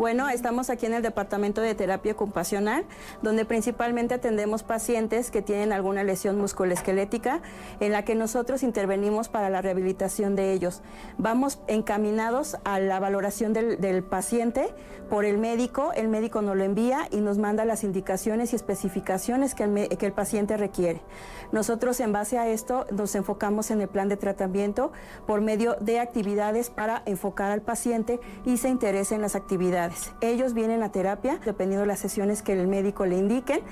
Bueno, estamos aquí en el Departamento de Terapia Ocupacional, donde principalmente atendemos pacientes que tienen alguna lesión musculoesquelética, en la que nosotros intervenimos para la rehabilitación de ellos. Vamos encaminados a la valoración del, paciente por el médico, el médico nos lo envía y nos manda las indicaciones y especificaciones que el, que el paciente requiere. Nosotros en base a esto nos enfocamos en el plan de tratamiento por medio de actividades para enfocar al paciente y se interese en las actividades. Ellos vienen a terapia dependiendo de las sesiones que el médico le indique,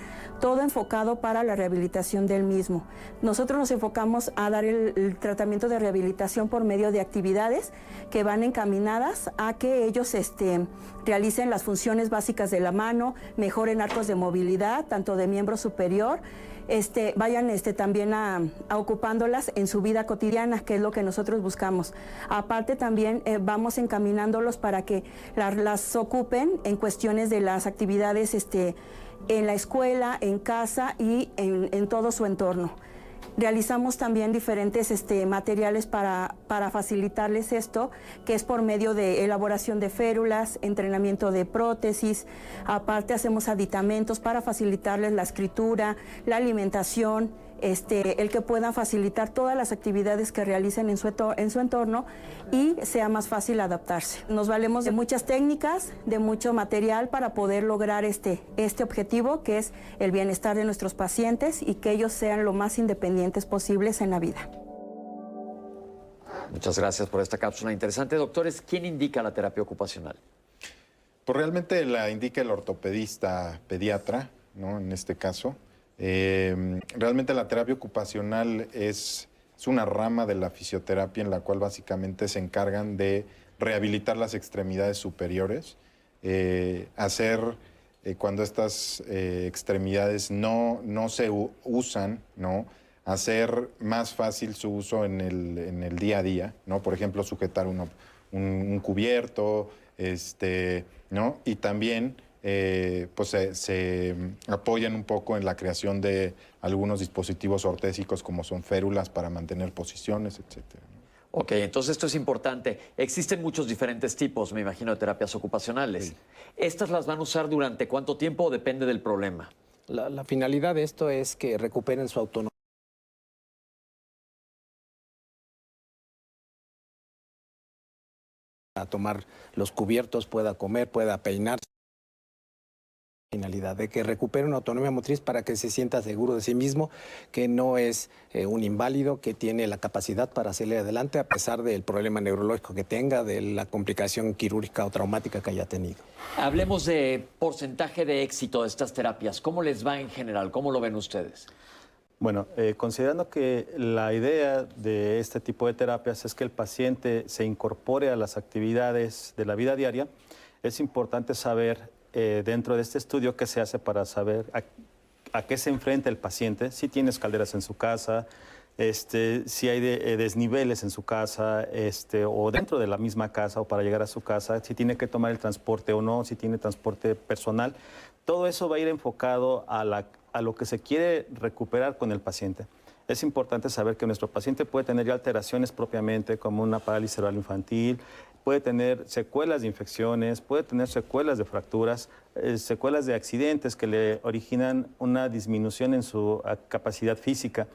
todo enfocado para la rehabilitación del mismo. Nosotros nos enfocamos a dar el, tratamiento de rehabilitación por medio de actividades que van encaminadas a que ellos este, realicen las funciones básicas de la mano, mejoren arcos de movilidad, tanto de miembro superior, este, vayan este, también a, ocupándolas en su vida cotidiana, que es lo que nosotros buscamos. Aparte también eh, vamos encaminándolos para que las ocupen en cuestiones de las actividades este, en la escuela, en casa y en todo su entorno. Realizamos también diferentes este, materiales para, para facilitarles esto, que es por medio de elaboración de férulas, entrenamiento de prótesis, aparte hacemos aditamentos para facilitarles la escritura, la alimentación, este, el que puedan facilitar todas las actividades que realicen en su, en su entorno y sea más fácil adaptarse. Nos valemos de muchas técnicas, de mucho material para poder lograr este, este objetivo, que es el bienestar de nuestros pacientes y que ellos sean lo más independientes posibles en la vida. Muchas gracias por esta cápsula interesante. Doctores, ¿quién indica la terapia ocupacional? Pues realmente la indica el ortopedista pediatra, ¿no? En este caso. Eh, realmente la terapia ocupacional es, una rama de la fisioterapia en la cual básicamente se encargan de rehabilitar las extremidades superiores, eh, hacer eh, cuando estas extremidades no, no se usan, ¿no? hacer más fácil su uso en el, en el día a día, ¿no? por ejemplo, sujetar un, un, cubierto, este, ¿no? y también eh, pues se, apoyan un poco en la creación de algunos dispositivos ortésicos como son férulas para mantener posiciones, etcétera. Ok, entonces esto es importante. Existen muchos diferentes tipos, me imagino, de terapias ocupacionales. ¿Estas las van a usar durante cuánto tiempo o depende del problema? La, la finalidad de esto es que recuperen su autonomía. a tomar los cubiertos, pueda comer, pueda peinarse. Finalidad, de que recupere una autonomía motriz para que se sienta seguro de sí mismo, que no es eh, un inválido, que tiene la capacidad para salir adelante a pesar del problema neurológico que tenga, de la complicación quirúrgica o traumática que haya tenido. Hablemos de porcentaje de éxito de estas terapias. ¿Cómo les va en general? ¿Cómo lo ven ustedes? Bueno, eh, considerando que la idea de este tipo de terapias es que el paciente se incorpore a las actividades de la vida diaria, es importante saber eh, dentro de este estudio qué se hace para saber a, qué se enfrenta el paciente, si tiene escaleras en su casa, este, si hay eh, desniveles en su casa este, o dentro de la misma casa o para llegar a su casa, si tiene que tomar el transporte o no, si tiene transporte personal. Todo eso va a ir enfocado a, a lo que se quiere recuperar con el paciente. Es importante saber que nuestro paciente puede tener ya alteraciones propiamente como una parálisis cerebral infantil, puede tener secuelas de infecciones, puede tener secuelas de fracturas, eh, secuelas de accidentes que le originan una disminución en su capacidad física.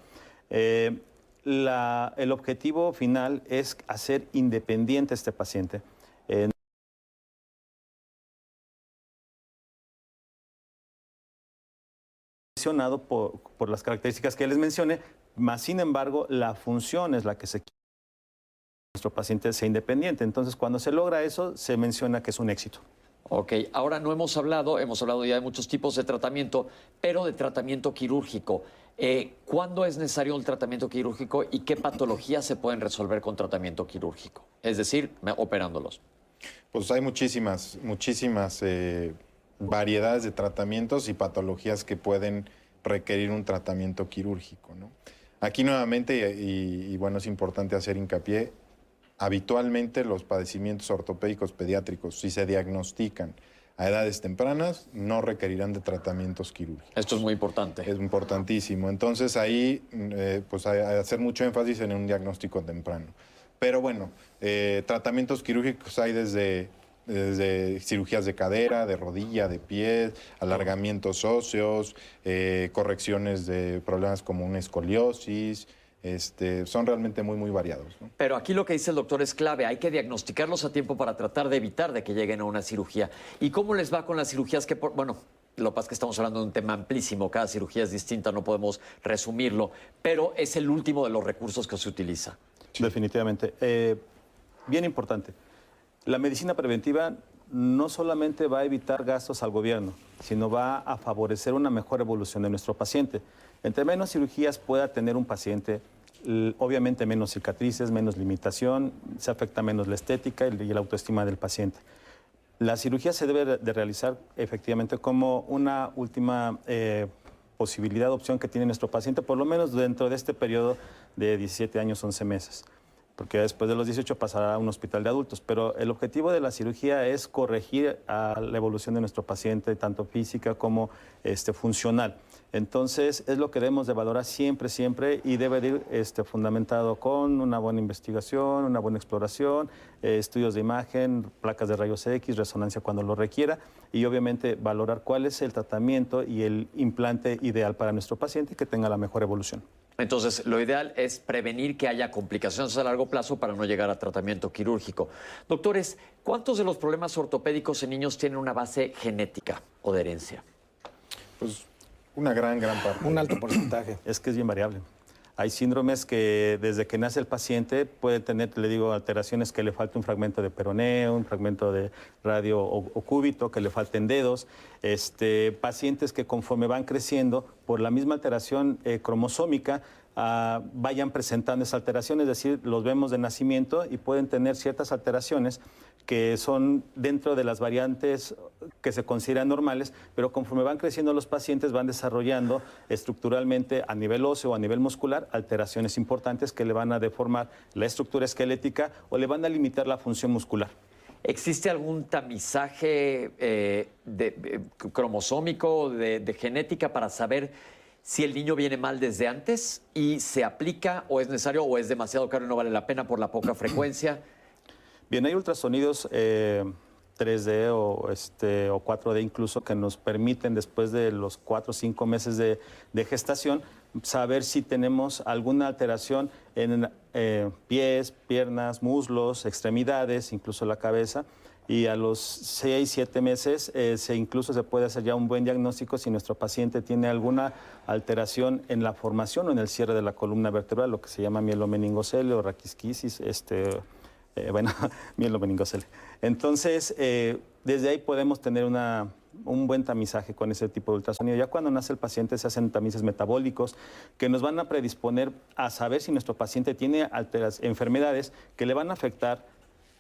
Eh, el objetivo final es hacer independiente a este paciente. Eh, por, por las características que les mencioné, más sin embargo la función es la que se quiere nuestro paciente sea independiente. Entonces, cuando se logra eso, se menciona que es un éxito. Ok, ahora no hemos hablado, hemos hablado ya de muchos tipos de tratamiento, pero de tratamiento quirúrgico. Eh, ¿Cuándo es necesario el tratamiento quirúrgico y qué patologías se pueden resolver con tratamiento quirúrgico? Es decir, operándolos. Pues hay muchísimas, muchísimas eh, variedades de tratamientos y patologías que pueden requerir un tratamiento quirúrgico. ¿no? Aquí nuevamente, y bueno, es importante hacer hincapié, habitualmente los padecimientos ortopédicos pediátricos, si se diagnostican a edades tempranas, no requerirán de tratamientos quirúrgicos. Esto es muy importante. Es importantísimo. Entonces ahí, eh, pues hay, hacer mucho énfasis en un diagnóstico temprano. Pero bueno, eh, tratamientos quirúrgicos hay desde, desde cirugías de cadera, de rodilla, de pie, alargamientos óseos, eh, correcciones de problemas como una escoliosis, este, son realmente muy, muy variados. Pero aquí lo que dice el doctor es clave, hay que diagnosticarlos a tiempo para tratar de evitar de que lleguen a una cirugía. ¿Y cómo les va con las cirugías que, bueno, lo que pasa es que estamos hablando de un tema amplísimo, cada cirugía es distinta, no podemos resumirlo, pero es el último de los recursos que se utiliza. Definitivamente. Eh, bien importante. La medicina preventiva no solamente va a evitar gastos al gobierno, sino va a favorecer una mejor evolución de nuestro paciente. Entre menos cirugías pueda tener un paciente, obviamente menos cicatrices, menos limitación, se afecta menos la estética y la autoestima del paciente. La cirugía se debe de realizar efectivamente como una última eh, posibilidad, opción que tiene nuestro paciente, por lo menos dentro de este periodo de 17 años, 11 meses porque después de los 18 pasará a un hospital de adultos. Pero el objetivo de la cirugía es corregir la evolución de nuestro paciente, tanto física como este, funcional. Entonces, es lo que debemos de valorar siempre, siempre, y debe ir este, fundamentado con una buena investigación, una buena exploración, eh, estudios de imagen, placas de rayos X, resonancia cuando lo requiera, y obviamente valorar cuál es el tratamiento y el implante ideal para nuestro paciente que tenga la mejor evolución. Entonces, lo ideal es prevenir que haya complicaciones a largo plazo para no llegar a tratamiento quirúrgico. Doctores, ¿cuántos de los problemas ortopédicos en niños tienen una base genética o de herencia? Pues una gran, gran parte. Un alto porcentaje. Es que es bien variable. Hay síndromes que desde que nace el paciente puede tener, le digo, alteraciones que le falte un fragmento de peroneo, un fragmento de radio o, cúbito, que le falten dedos. Este, pacientes que conforme van creciendo, por la misma alteración eh, cromosómica, ah, vayan presentando esa alteración, es decir, los vemos de nacimiento y pueden tener ciertas alteraciones que son dentro de las variantes que se consideran normales, pero conforme van creciendo los pacientes van desarrollando estructuralmente a nivel óseo o a nivel muscular alteraciones importantes que le van a deformar la estructura esquelética o le van a limitar la función muscular. ¿Existe algún tamizaje eh, de, cromosómico, de, de genética para saber si el niño viene mal desde antes y se aplica o es necesario o es demasiado caro y no vale la pena por la poca *clears throat* frecuencia? Bien, hay ultrasonidos 3D eh, o, este, o 4D incluso que nos permiten después de los 4 o 5 meses de, gestación saber si tenemos alguna alteración en eh, pies, piernas, muslos, extremidades, incluso la cabeza. Y a los 6, 7 meses eh, se incluso se puede hacer ya un buen diagnóstico si nuestro paciente tiene alguna alteración en la formación o en el cierre de la columna vertebral, lo que se llama mielomeningocele o raquisquisis, este, eh, bueno, *laughs* mielomeningocele. Entonces, eh, desde ahí podemos tener una, un buen tamizaje con ese tipo de ultrasonido. Ya cuando nace el paciente se hacen tamices metabólicos que nos van a predisponer a saber si nuestro paciente tiene enfermedades que le van a afectar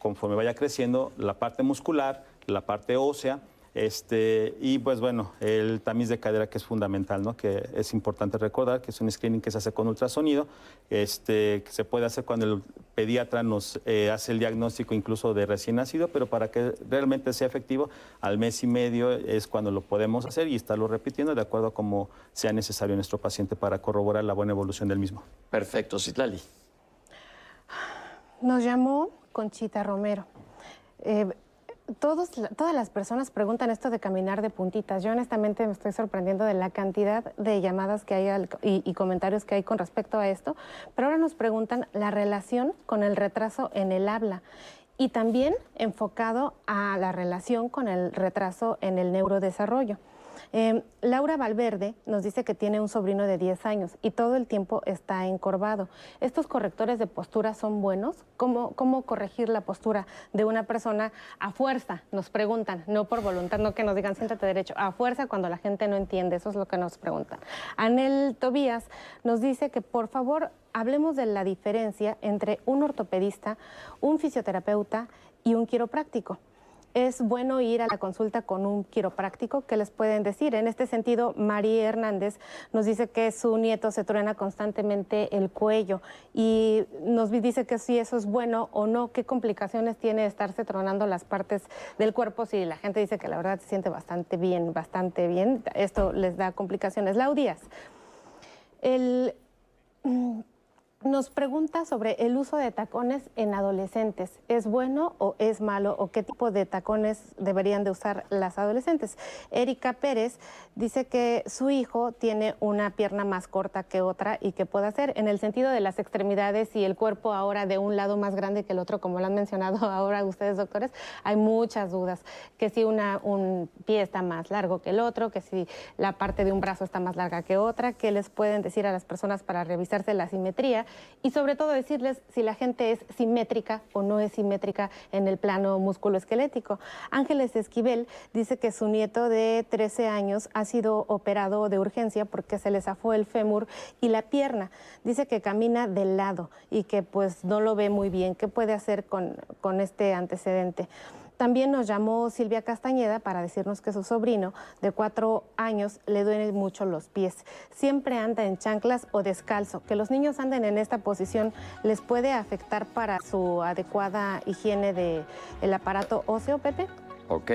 conforme vaya creciendo la parte muscular, la parte ósea, este, y pues bueno, el tamiz de cadera que es fundamental, ¿no? que es importante recordar que es un screening que se hace con ultrasonido, este, que se puede hacer cuando el pediatra nos eh, hace el diagnóstico incluso de recién nacido, pero para que realmente sea efectivo, al mes y medio es cuando lo podemos hacer y estarlo repitiendo de acuerdo a como sea necesario nuestro paciente para corroborar la buena evolución del mismo. Perfecto, Citlali. Nos llamó Conchita Romero. Eh, todos, todas las personas preguntan esto de caminar de puntitas. Yo honestamente me estoy sorprendiendo de la cantidad de llamadas que hay y, y, comentarios que hay con respecto a esto. Pero ahora nos preguntan la relación con el retraso en el habla y también enfocado a la relación con el retraso en el neurodesarrollo. Eh, Laura Valverde nos dice que tiene un sobrino de 10 años y todo el tiempo está encorvado. ¿Estos correctores de postura son buenos? ¿Cómo, ¿Cómo corregir la postura de una persona a fuerza? Nos preguntan, no por voluntad, no que nos digan siéntate derecho, a fuerza cuando la gente no entiende, eso es lo que nos preguntan. Anel Tobías nos dice que por favor hablemos de la diferencia entre un ortopedista, un fisioterapeuta y un quiropráctico es bueno ir a la consulta con un quiropráctico. ¿Qué les pueden decir? En este sentido, María Hernández nos dice que su nieto se truena constantemente el cuello y nos dice que si eso es bueno o no, qué complicaciones tiene estarse tronando las partes del cuerpo. Si la gente dice que la verdad se siente bastante bien, bastante bien, esto les da complicaciones. Laudías, el nos pregunta sobre el uso de tacones en adolescentes. ¿Es bueno o es malo o qué tipo de tacones deberían de usar las adolescentes? Erika Pérez dice que su hijo tiene una pierna más corta que otra y que puede hacer en el sentido de las extremidades y el cuerpo ahora de un lado más grande que el otro, como lo han mencionado *laughs* ahora ustedes doctores, hay muchas dudas, que si una, un pie está más largo que el otro, que si la parte de un brazo está más larga que otra, ¿qué les pueden decir a las personas para revisarse la simetría? Y sobre todo decirles si la gente es simétrica o no es simétrica en el plano musculoesquelético. Ángeles Esquivel dice que su nieto de 13 años ha sido operado de urgencia porque se le zafó el fémur y la pierna. Dice que camina de lado y que pues no lo ve muy bien. ¿Qué puede hacer con, con este antecedente? También nos llamó Silvia Castañeda para decirnos que su sobrino de cuatro años le duelen mucho los pies. Siempre anda en chanclas o descalzo. Que los niños anden en esta posición les puede afectar para su adecuada higiene del aparato óseo, Pepe. Ok.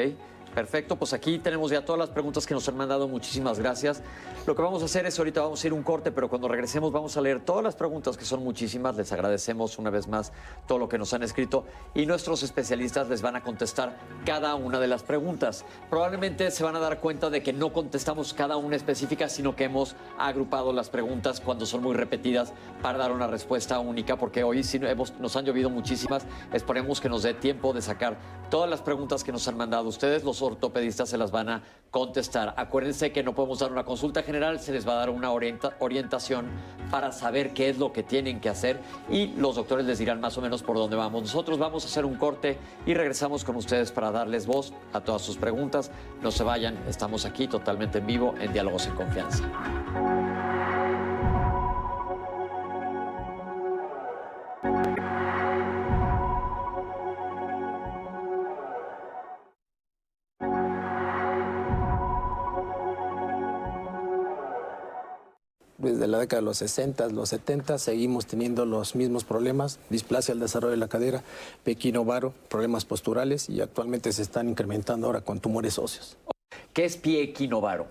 Perfecto, pues aquí tenemos ya todas las preguntas que nos han mandado. Muchísimas gracias. Lo que vamos a hacer es ahorita vamos a ir un corte, pero cuando regresemos vamos a leer todas las preguntas que son muchísimas. Les agradecemos una vez más todo lo que nos han escrito y nuestros especialistas les van a contestar cada una de las preguntas. Probablemente se van a dar cuenta de que no contestamos cada una específica, sino que hemos agrupado las preguntas cuando son muy repetidas para dar una respuesta única, porque hoy sí hemos, nos han llovido muchísimas. Esperemos que nos dé tiempo de sacar todas las preguntas que nos han mandado ustedes. Los ortopedistas se las van a contestar. Acuérdense que no podemos dar una consulta general, se les va a dar una orientación para saber qué es lo que tienen que hacer y los doctores les dirán más o menos por dónde vamos. Nosotros vamos a hacer un corte y regresamos con ustedes para darles voz a todas sus preguntas. No se vayan, estamos aquí totalmente en vivo en Diálogos en Confianza. Desde la década de los 60, los 70, seguimos teniendo los mismos problemas, displasia al desarrollo de la cadera, pequino varo, problemas posturales y actualmente se están incrementando ahora con tumores óseos. ¿Qué es pie equinovaro?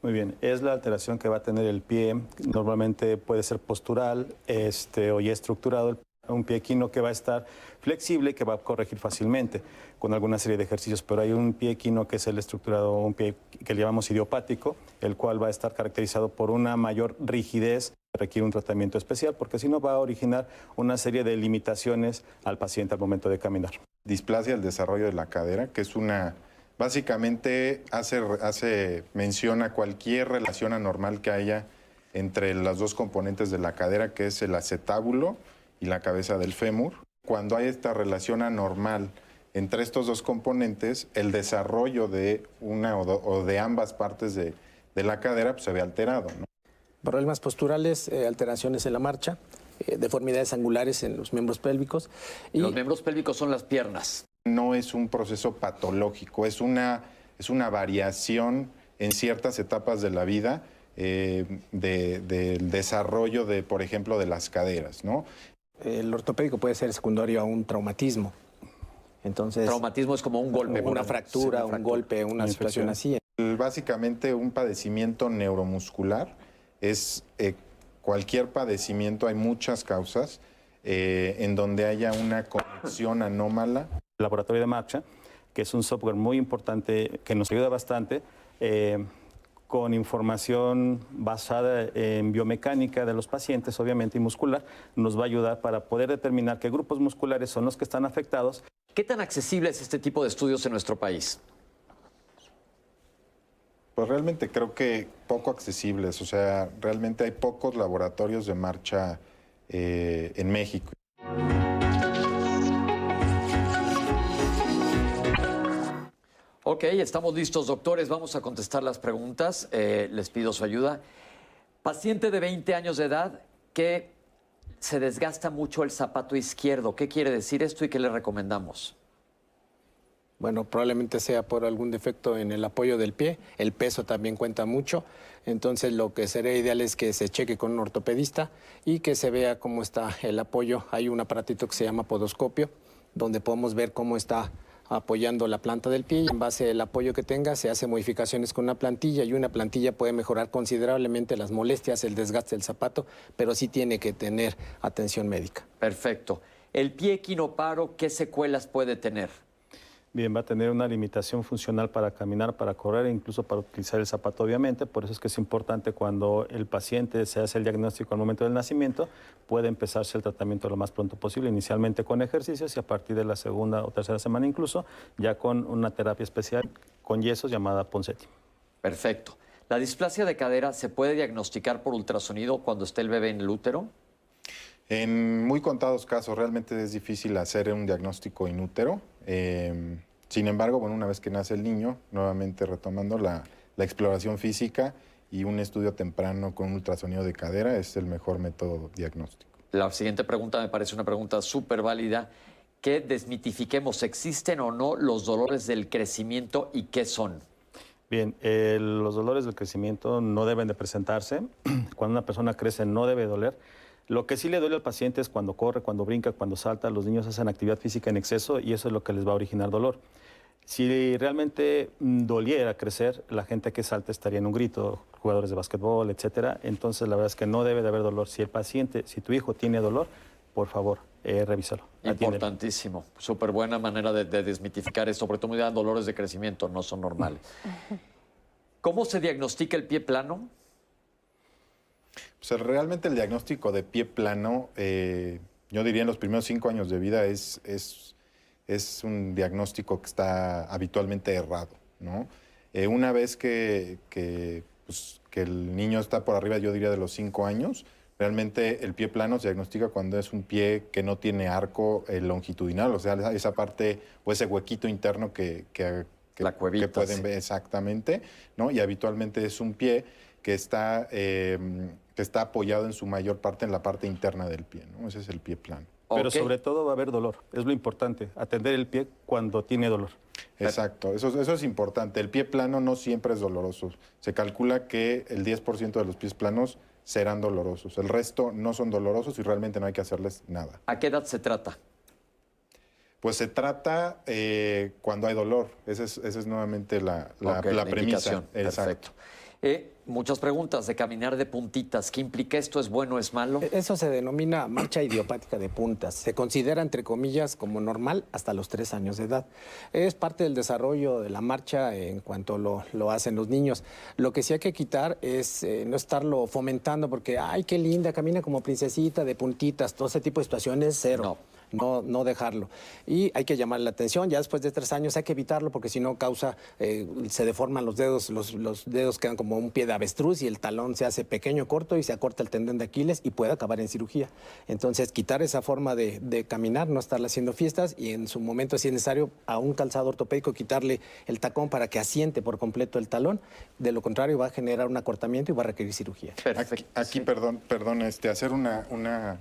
Muy bien, es la alteración que va a tener el pie, normalmente puede ser postural este, o ya estructurado, un pie equino que va a estar flexible, que va a corregir fácilmente con alguna serie de ejercicios, pero hay un pie equino que es el estructurado, un pie que le llamamos idiopático, el cual va a estar caracterizado por una mayor rigidez, requiere un tratamiento especial, porque si no va a originar una serie de limitaciones al paciente al momento de caminar. Displasia del desarrollo de la cadera, que es una... Básicamente hace, hace mención a cualquier relación anormal que haya entre las dos componentes de la cadera, que es el acetábulo y la cabeza del fémur. Cuando hay esta relación anormal entre estos dos componentes, el desarrollo de una o, de ambas partes de, la cadera pues, se ve alterado. Problemas posturales, eh, alteraciones en la marcha, eh, deformidades angulares en los miembros pélvicos. Y... Los miembros pélvicos son las piernas. No es un proceso patológico, es una, es una variación en ciertas etapas de la vida eh, del desarrollo de, por ejemplo, de las caderas, ¿no? El ortopédico puede ser secundario a un traumatismo. Entonces, traumatismo es como un golpe, una fractura, un golpe, una, situación así. Básicamente un padecimiento neuromuscular es eh, cualquier padecimiento, hay muchas causas eh, en donde haya una conexión anómala. El laboratorio de marcha, que es un software muy importante que nos ayuda bastante. Eh, con información basada en biomecánica de los pacientes, obviamente, y muscular, nos va a ayudar para poder determinar qué grupos musculares son los que están afectados. ¿Qué tan accesible es este tipo de estudios en nuestro país? Pues realmente creo que poco accesibles, o sea, realmente hay pocos laboratorios de marcha eh, en México. Ok, estamos listos, doctores. Vamos a contestar las preguntas. Eh, les pido su ayuda. Paciente de 20 años de edad que se desgasta mucho el zapato izquierdo. ¿Qué quiere decir esto y qué le recomendamos? Bueno, probablemente sea por algún defecto en el apoyo del pie. El peso también cuenta mucho. Entonces, lo que sería ideal es que se cheque con un ortopedista y que se vea cómo está el apoyo. Hay un aparatito que se llama podoscopio, donde podemos ver cómo está apoyando la planta del pie y en base al apoyo que tenga se hace modificaciones con una plantilla y una plantilla puede mejorar considerablemente las molestias, el desgaste del zapato, pero sí tiene que tener atención médica. Perfecto. ¿El pie equinoparo qué secuelas puede tener? Bien, va a tener una limitación funcional para caminar, para correr e incluso para utilizar el zapato, obviamente. Por eso es que es importante cuando el paciente se hace el diagnóstico al momento del nacimiento, puede empezarse el tratamiento lo más pronto posible, inicialmente con ejercicios y a partir de la segunda o tercera semana incluso, ya con una terapia especial con yesos llamada Poncetti. Perfecto. ¿La displasia de cadera se puede diagnosticar por ultrasonido cuando esté el bebé en el útero? En muy contados casos realmente es difícil hacer un diagnóstico inútero. Eh, sin embargo, bueno, una vez que nace el niño, nuevamente retomando la, exploración física y un estudio temprano con ultrasonido de cadera es el mejor método diagnóstico. La siguiente pregunta me parece una pregunta súper válida. Que desmitifiquemos, ¿existen o no los dolores del crecimiento y qué son? Bien, los dolores del crecimiento no deben de presentarse. *clears throat* Cuando una persona crece no debe doler. Lo que sí le duele al paciente es cuando corre, cuando brinca, cuando salta. Los niños hacen actividad física en exceso y eso es lo que les va a originar dolor. Si realmente mm, doliera crecer, la gente que salta estaría en un grito, jugadores de básquetbol, etcétera. Entonces, la verdad es que no debe de haber dolor. Si el paciente, si tu hijo tiene dolor, por favor, eh, revísalo. Importantísimo. Súper buena manera de, desmitificar esto, sobre todo dolores de crecimiento no son normales. *laughs* ¿Cómo se diagnostica el pie plano? Pues realmente el diagnóstico de pie plano, eh, yo diría en los primeros cinco años de vida es, es, es un diagnóstico que está habitualmente errado, ¿no? Eh, una vez que, que, pues, que, el niño está por arriba, yo diría de los cinco años, realmente el pie plano se diagnostica cuando es un pie que no tiene arco eh, longitudinal, o sea, esa parte o ese huequito interno que, que, La que pueden ver exactamente, ¿no? Y habitualmente es un pie que está que está apoyado en su mayor parte en la parte interna del pie, ¿no? Ese es el pie plano. Pero sobre todo va a haber dolor, es lo importante, atender el pie cuando tiene dolor. Exacto, eso, eso es importante. El pie plano no siempre es doloroso. Se calcula que el 10% de los pies planos serán dolorosos. El resto no son dolorosos y realmente no hay que hacerles nada. ¿A qué edad se trata? Pues se trata eh, cuando hay dolor. Esa es, esa es nuevamente la, la, premisa. Exacto. Eh, muchas preguntas de caminar de puntitas. ¿Qué implica esto? ¿Es bueno o es malo? E-, eso se denomina marcha idiopática de puntas. Se considera, entre comillas, como normal hasta los tres años de edad. Es parte del desarrollo de la marcha en cuanto lo, lo hacen los niños. Lo que sí hay que quitar es eh, no estarlo fomentando porque, ay, qué linda, camina como princesita de puntitas. Todo ese tipo de situaciones, cero. no, no dejarlo. Y hay que llamar la atención, ya después de tres años hay que evitarlo porque si no causa, eh, se deforman los dedos, los, los dedos quedan como un pie de avestruz y el talón se hace pequeño, corto y se acorta el tendón de Aquiles y puede acabar en cirugía. Entonces, quitar esa forma de, de caminar, no estarle haciendo fiestas y en su momento, si es necesario, a un calzado ortopédico quitarle el tacón para que asiente por completo el talón. De lo contrario, va a generar un acortamiento y va a requerir cirugía. Aquí, aquí, perdón, perdón, este, hacer una, una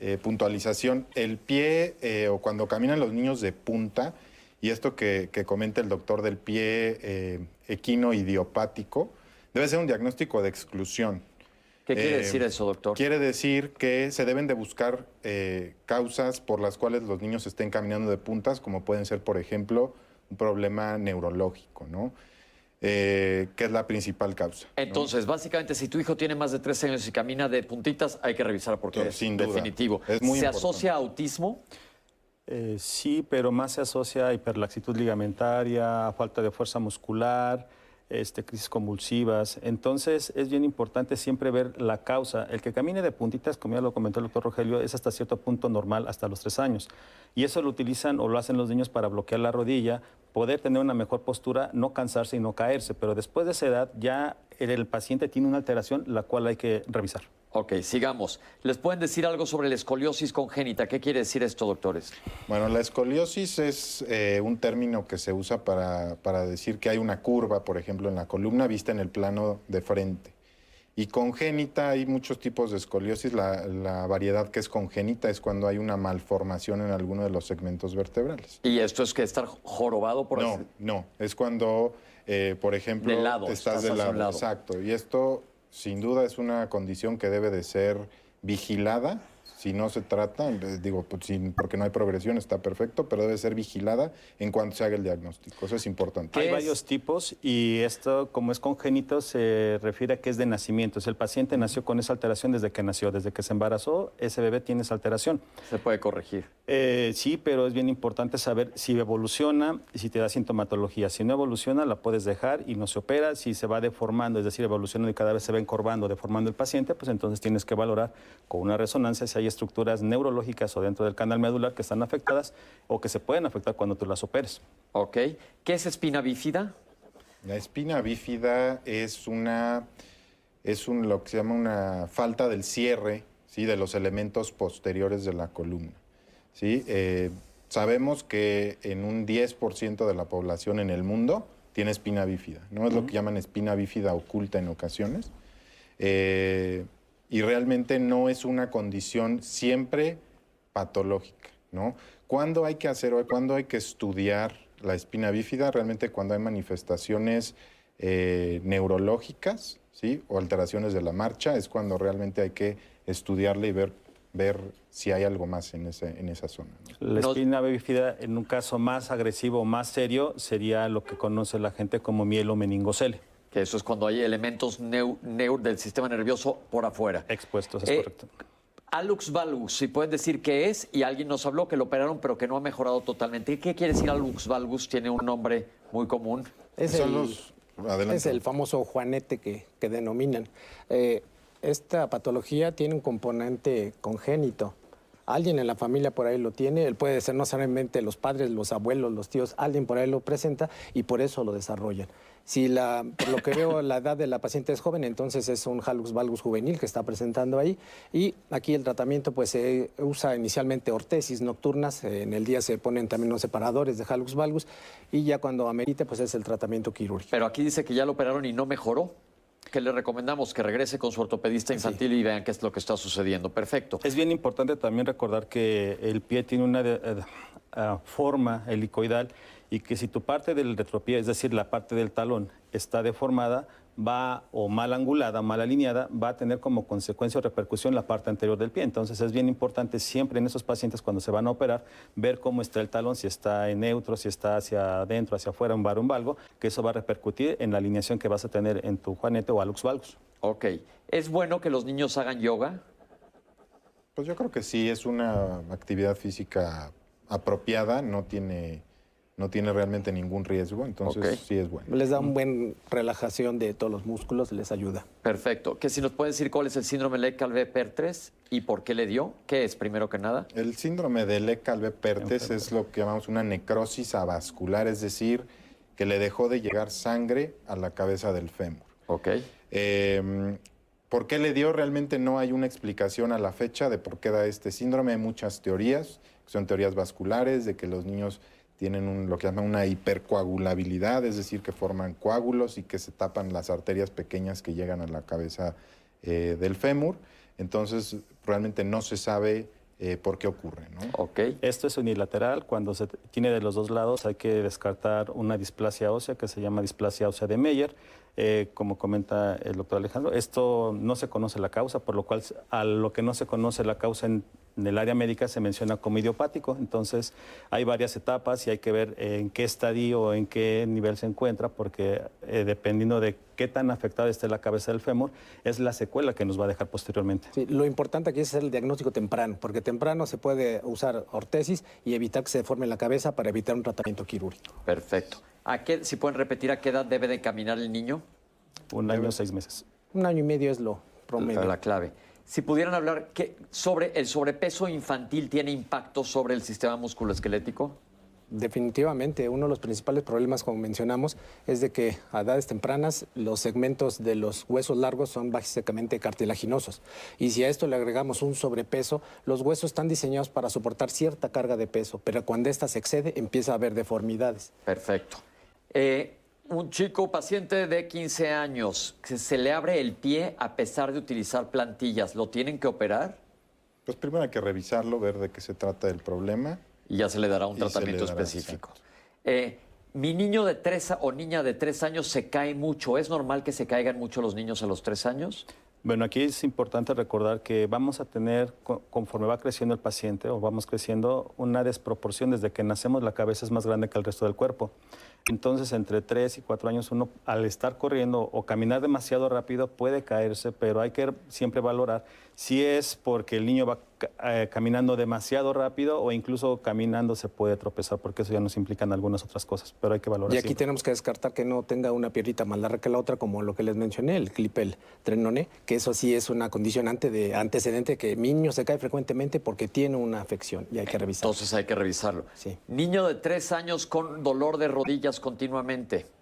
eh, puntualización. El pie eh, o cuando caminan los niños de punta, y esto que, que comenta el doctor del pie eh, equino idiopático, debe ser un diagnóstico de exclusión. ¿Qué quiere Eh, decir eso, doctor? Quiere decir que se deben de buscar causas por las cuales los niños estén caminando de puntas, como pueden ser, por ejemplo, un problema neurológico, ¿no? Eh, que es la principal causa. ¿no? Entonces, básicamente, si tu hijo tiene más de tres años y camina de puntitas, hay que revisar porque es sin duda. definitivo. Es muy ¿Se importante. asocia a autismo? Eh, sí, pero más se asocia a hiperlaxitud ligamentaria, a falta de fuerza muscular, este, crisis convulsivas. Entonces, es bien importante siempre ver la causa. El que camine de puntitas, como ya lo comentó el doctor Rogelio, es hasta cierto punto normal, hasta los tres años. Y eso lo utilizan o lo hacen los niños para bloquear la rodilla, poder tener una mejor postura, no cansarse y no caerse. Pero después de esa edad, ya el, el paciente tiene una alteración, la cual hay que revisar. Ok, sigamos. ¿Les pueden decir algo sobre la escoliosis congénita? ¿Qué quiere decir esto, doctores? Bueno, la escoliosis es eh, un término que se usa para, para decir que hay una curva, por ejemplo, en la columna vista en el plano de frente. Y congénita, hay muchos tipos de escoliosis. La, la variedad que es congénita es cuando hay una malformación en alguno de los segmentos vertebrales. ¿Y esto es que estar jorobado por No, así- no. Es cuando, eh, por ejemplo, De lado, estás estás de lado. lado. Exacto. Y esto, sin duda, es una condición que debe de ser vigilada. Si no se trata, digo, pues, sin- porque no hay progresión, está perfecto, pero debe ser vigilada en cuanto se haga el diagnóstico. Eso es importante. Hay varios tipos y esto, como es congénito, se refiere a que es de nacimiento. Si el paciente nació con esa alteración desde que nació, desde que se embarazó, ese bebé tiene esa alteración. Se puede corregir. Eh, sí, pero es bien importante saber si evoluciona y si te da sintomatología. Si no evoluciona, la puedes dejar y no se opera. Si se va deformando, es decir, evolucionando y cada vez se va encorvando, deformando el paciente, pues entonces tienes que valorar con una resonancia si hay estructuras neurológicas o dentro del canal medular que están afectadas o que se pueden afectar cuando tú las operes. Ok. ¿Qué es espina bífida? La espina bífida es una es un, lo que se llama una falta del cierre ¿sí? de los elementos posteriores de la columna. ¿sí? Eh, sabemos que en un 10% de la población en el mundo tiene espina bífida. ¿no? Es lo que llaman espina bífida oculta en ocasiones. Eh, y realmente no es una condición siempre patológica, ¿no? ¿Cuándo hay que hacer o cuándo hay que estudiar la espina bífida? Realmente cuando hay manifestaciones eh, neurológicas, ¿sí? O alteraciones de la marcha, es cuando realmente hay que estudiarle y ver, ver si hay algo más en, ese, en esa zona. ¿no? La espina bífida, en un caso más agresivo, más serio, sería lo que conoce la gente como mielo meningocele. Que eso es cuando hay elementos neu- neu- del sistema nervioso por afuera. Expuestos, es Eh, correcto. Alux valgus, si pueden decir qué es, y alguien nos habló que lo operaron pero que no ha mejorado totalmente. ¿Qué quiere decir Alux valgus? Tiene un nombre muy común. Es Son el, los- es el famoso juanete que, que denominan. Eh, esta patología tiene un componente congénito. Alguien en la familia por ahí lo tiene, él puede ser no solamente los padres, los abuelos, los tíos, alguien por ahí lo presenta y por eso lo desarrollan. Si la, por lo que veo la edad de la paciente es joven, entonces es un hallux valgus juvenil que está presentando ahí y aquí el tratamiento pues se usa inicialmente ortesis nocturnas, en el día se ponen también los separadores de hallux valgus y ya cuando amerite pues es el tratamiento quirúrgico. Pero aquí dice que ya lo operaron y no mejoró. Que le recomendamos que regrese con su ortopedista infantil y vean qué es lo que está sucediendo. Perfecto. Es bien importante también recordar que el pie tiene una eh, eh, forma helicoidal y que si tu parte del retropié, es decir, la parte del talón, está deformada, va o mal angulada, mal alineada, va a tener como consecuencia o repercusión la parte anterior del pie. Entonces es bien importante siempre en esos pacientes cuando se van a operar ver cómo está el talón, si está en neutro, si está hacia adentro, hacia afuera, un bar, un valgo, que eso va a repercutir en la alineación que vas a tener en tu juanete o alux valgus. Ok. ¿Es bueno que los niños hagan yoga? Pues yo creo que sí, es una actividad física apropiada, no tiene no tiene realmente ningún riesgo, entonces sí es bueno. Les da un buen relajación de todos los músculos, les ayuda. Perfecto. Que si nos pueden decir cuál es el síndrome Lecq-Calvé-Pertres y por qué le dio, ¿qué es primero que nada? El síndrome de Lecq-Calvé-Pertres es lo que llamamos una necrosis avascular, es decir, que le dejó de llegar sangre a la cabeza del fémur. Ok. Eh, ¿Por qué le dio? Realmente no hay una explicación a la fecha de por qué da este síndrome. Hay muchas teorías, que son teorías vasculares, de que los niños tienen un- lo que llaman una hipercoagulabilidad, es decir, que forman coágulos y que se tapan las arterias pequeñas que llegan a la cabeza eh, del fémur. Entonces, realmente no se sabe eh, por qué ocurre. ¿no? Esto es unilateral. Cuando se tiene de los dos lados hay que descartar una displasia ósea que se llama displasia ósea de Meyer. Eh, como comenta el doctor Alejandro, esto no se conoce la causa, por lo cual a lo que no se conoce la causa en, en el área médica se menciona como idiopático. Entonces hay varias etapas y hay que ver en qué estadio o en qué nivel se encuentra, porque eh, dependiendo de qué tan afectada esté la cabeza del fémur, es la secuela que nos va a dejar posteriormente. Sí, lo importante aquí es hacer el diagnóstico temprano, porque temprano se puede usar ortesis y evitar que se deforme la cabeza para evitar un tratamiento quirúrgico. Perfecto. ¿A qué, si pueden repetir, a qué edad debe de caminar el niño? Un año, seis meses. Un año y medio es lo promedio. La clave. Si pudieran hablar, ¿qué, sobre el sobrepeso infantil tiene impacto sobre el sistema musculoesquelético? Definitivamente, uno de los principales problemas, como mencionamos, es de que a edades tempranas los segmentos de los huesos largos son básicamente cartilaginosos. Y si a esto le agregamos un sobrepeso, los huesos están diseñados para soportar cierta carga de peso, pero cuando ésta se excede empieza a haber deformidades. Perfecto. Eh, un chico paciente de 15 años, que se le abre el pie a pesar de utilizar plantillas, ¿lo tienen que operar? Pues primero hay que revisarlo, ver de qué se trata el problema. Y ya se le dará un tratamiento dará, específico. Eh, mi niño de tres o niña de tres años se cae mucho. ¿Es normal que se caigan mucho los niños a los tres años? Bueno, aquí es importante recordar que vamos a tener, co- conforme va creciendo el paciente o vamos creciendo, una desproporción. Desde que nacemos la cabeza es más grande que el resto del cuerpo. Entonces, entre 3 y 4 años, uno al estar corriendo o caminar demasiado rápido puede caerse, pero hay que siempre valorar si es porque el niño va eh, caminando demasiado rápido o incluso caminando se puede tropezar, porque eso ya nos implican algunas otras cosas, pero hay que valorar. Y aquí siempre. tenemos que descartar que no tenga una piernita más larga que la otra, como lo que les mencioné, el clipel trenone, que eso sí es una condicionante de antecedente que mi niño se cae frecuentemente porque tiene una afección y hay que revisar. Entonces hay que revisarlo. Niño de tres años con dolor de rodillas continuamente.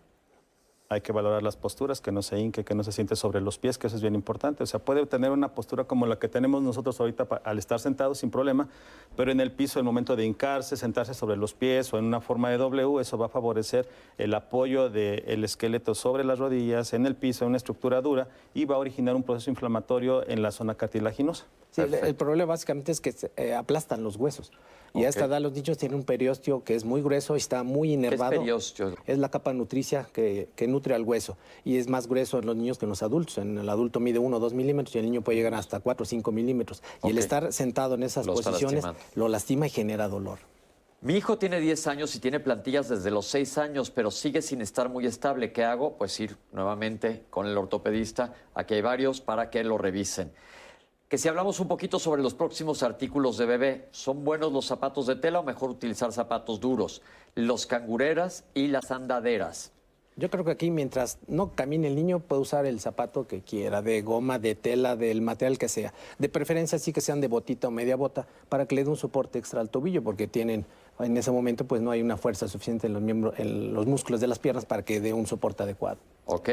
Hay que valorar las posturas, que no se hinque, que no se siente sobre los pies, que eso es bien importante. O sea, puede tener una postura como la que tenemos nosotros ahorita al estar sentados sin problema, pero en el piso, el momento de hincarse, sentarse sobre los pies o en una forma de W, eso va a favorecer el apoyo del esqueleto sobre las rodillas, en el piso, en una estructura dura, y va a originar un proceso inflamatorio en la zona cartilaginosa. Sí, el, el problema básicamente es que eh, aplastan los huesos. Y a esta Ok. edad los niños tienen un periósteo que es muy grueso y está muy inervado. periósteo? Es la capa nutricia que, que nutre al hueso. Y es más grueso en los niños que en los adultos. En el adulto mide 1 o 2 milímetros y el niño puede llegar hasta 4 o 5 milímetros. Y el estar sentado en esas Lo posiciones lo lastima y genera dolor. Mi hijo tiene 10 años y tiene plantillas desde los 6 años, pero sigue sin estar muy estable. ¿Qué hago? Pues ir nuevamente con el ortopedista. Aquí hay varios para que lo revisen. Que si hablamos un poquito sobre los próximos artículos de bebé, ¿son buenos los zapatos de tela o mejor utilizar zapatos duros? Los cangureras y las andaderas. Yo creo que aquí mientras no camine el niño puede usar el zapato que quiera, de goma, de tela, del material que sea. De preferencia sí que sean de botita o media bota para que le dé un soporte extra al tobillo porque tienen en ese momento pues no hay una fuerza suficiente en los miembros en los músculos de las piernas para que dé un soporte adecuado. ¿Ok?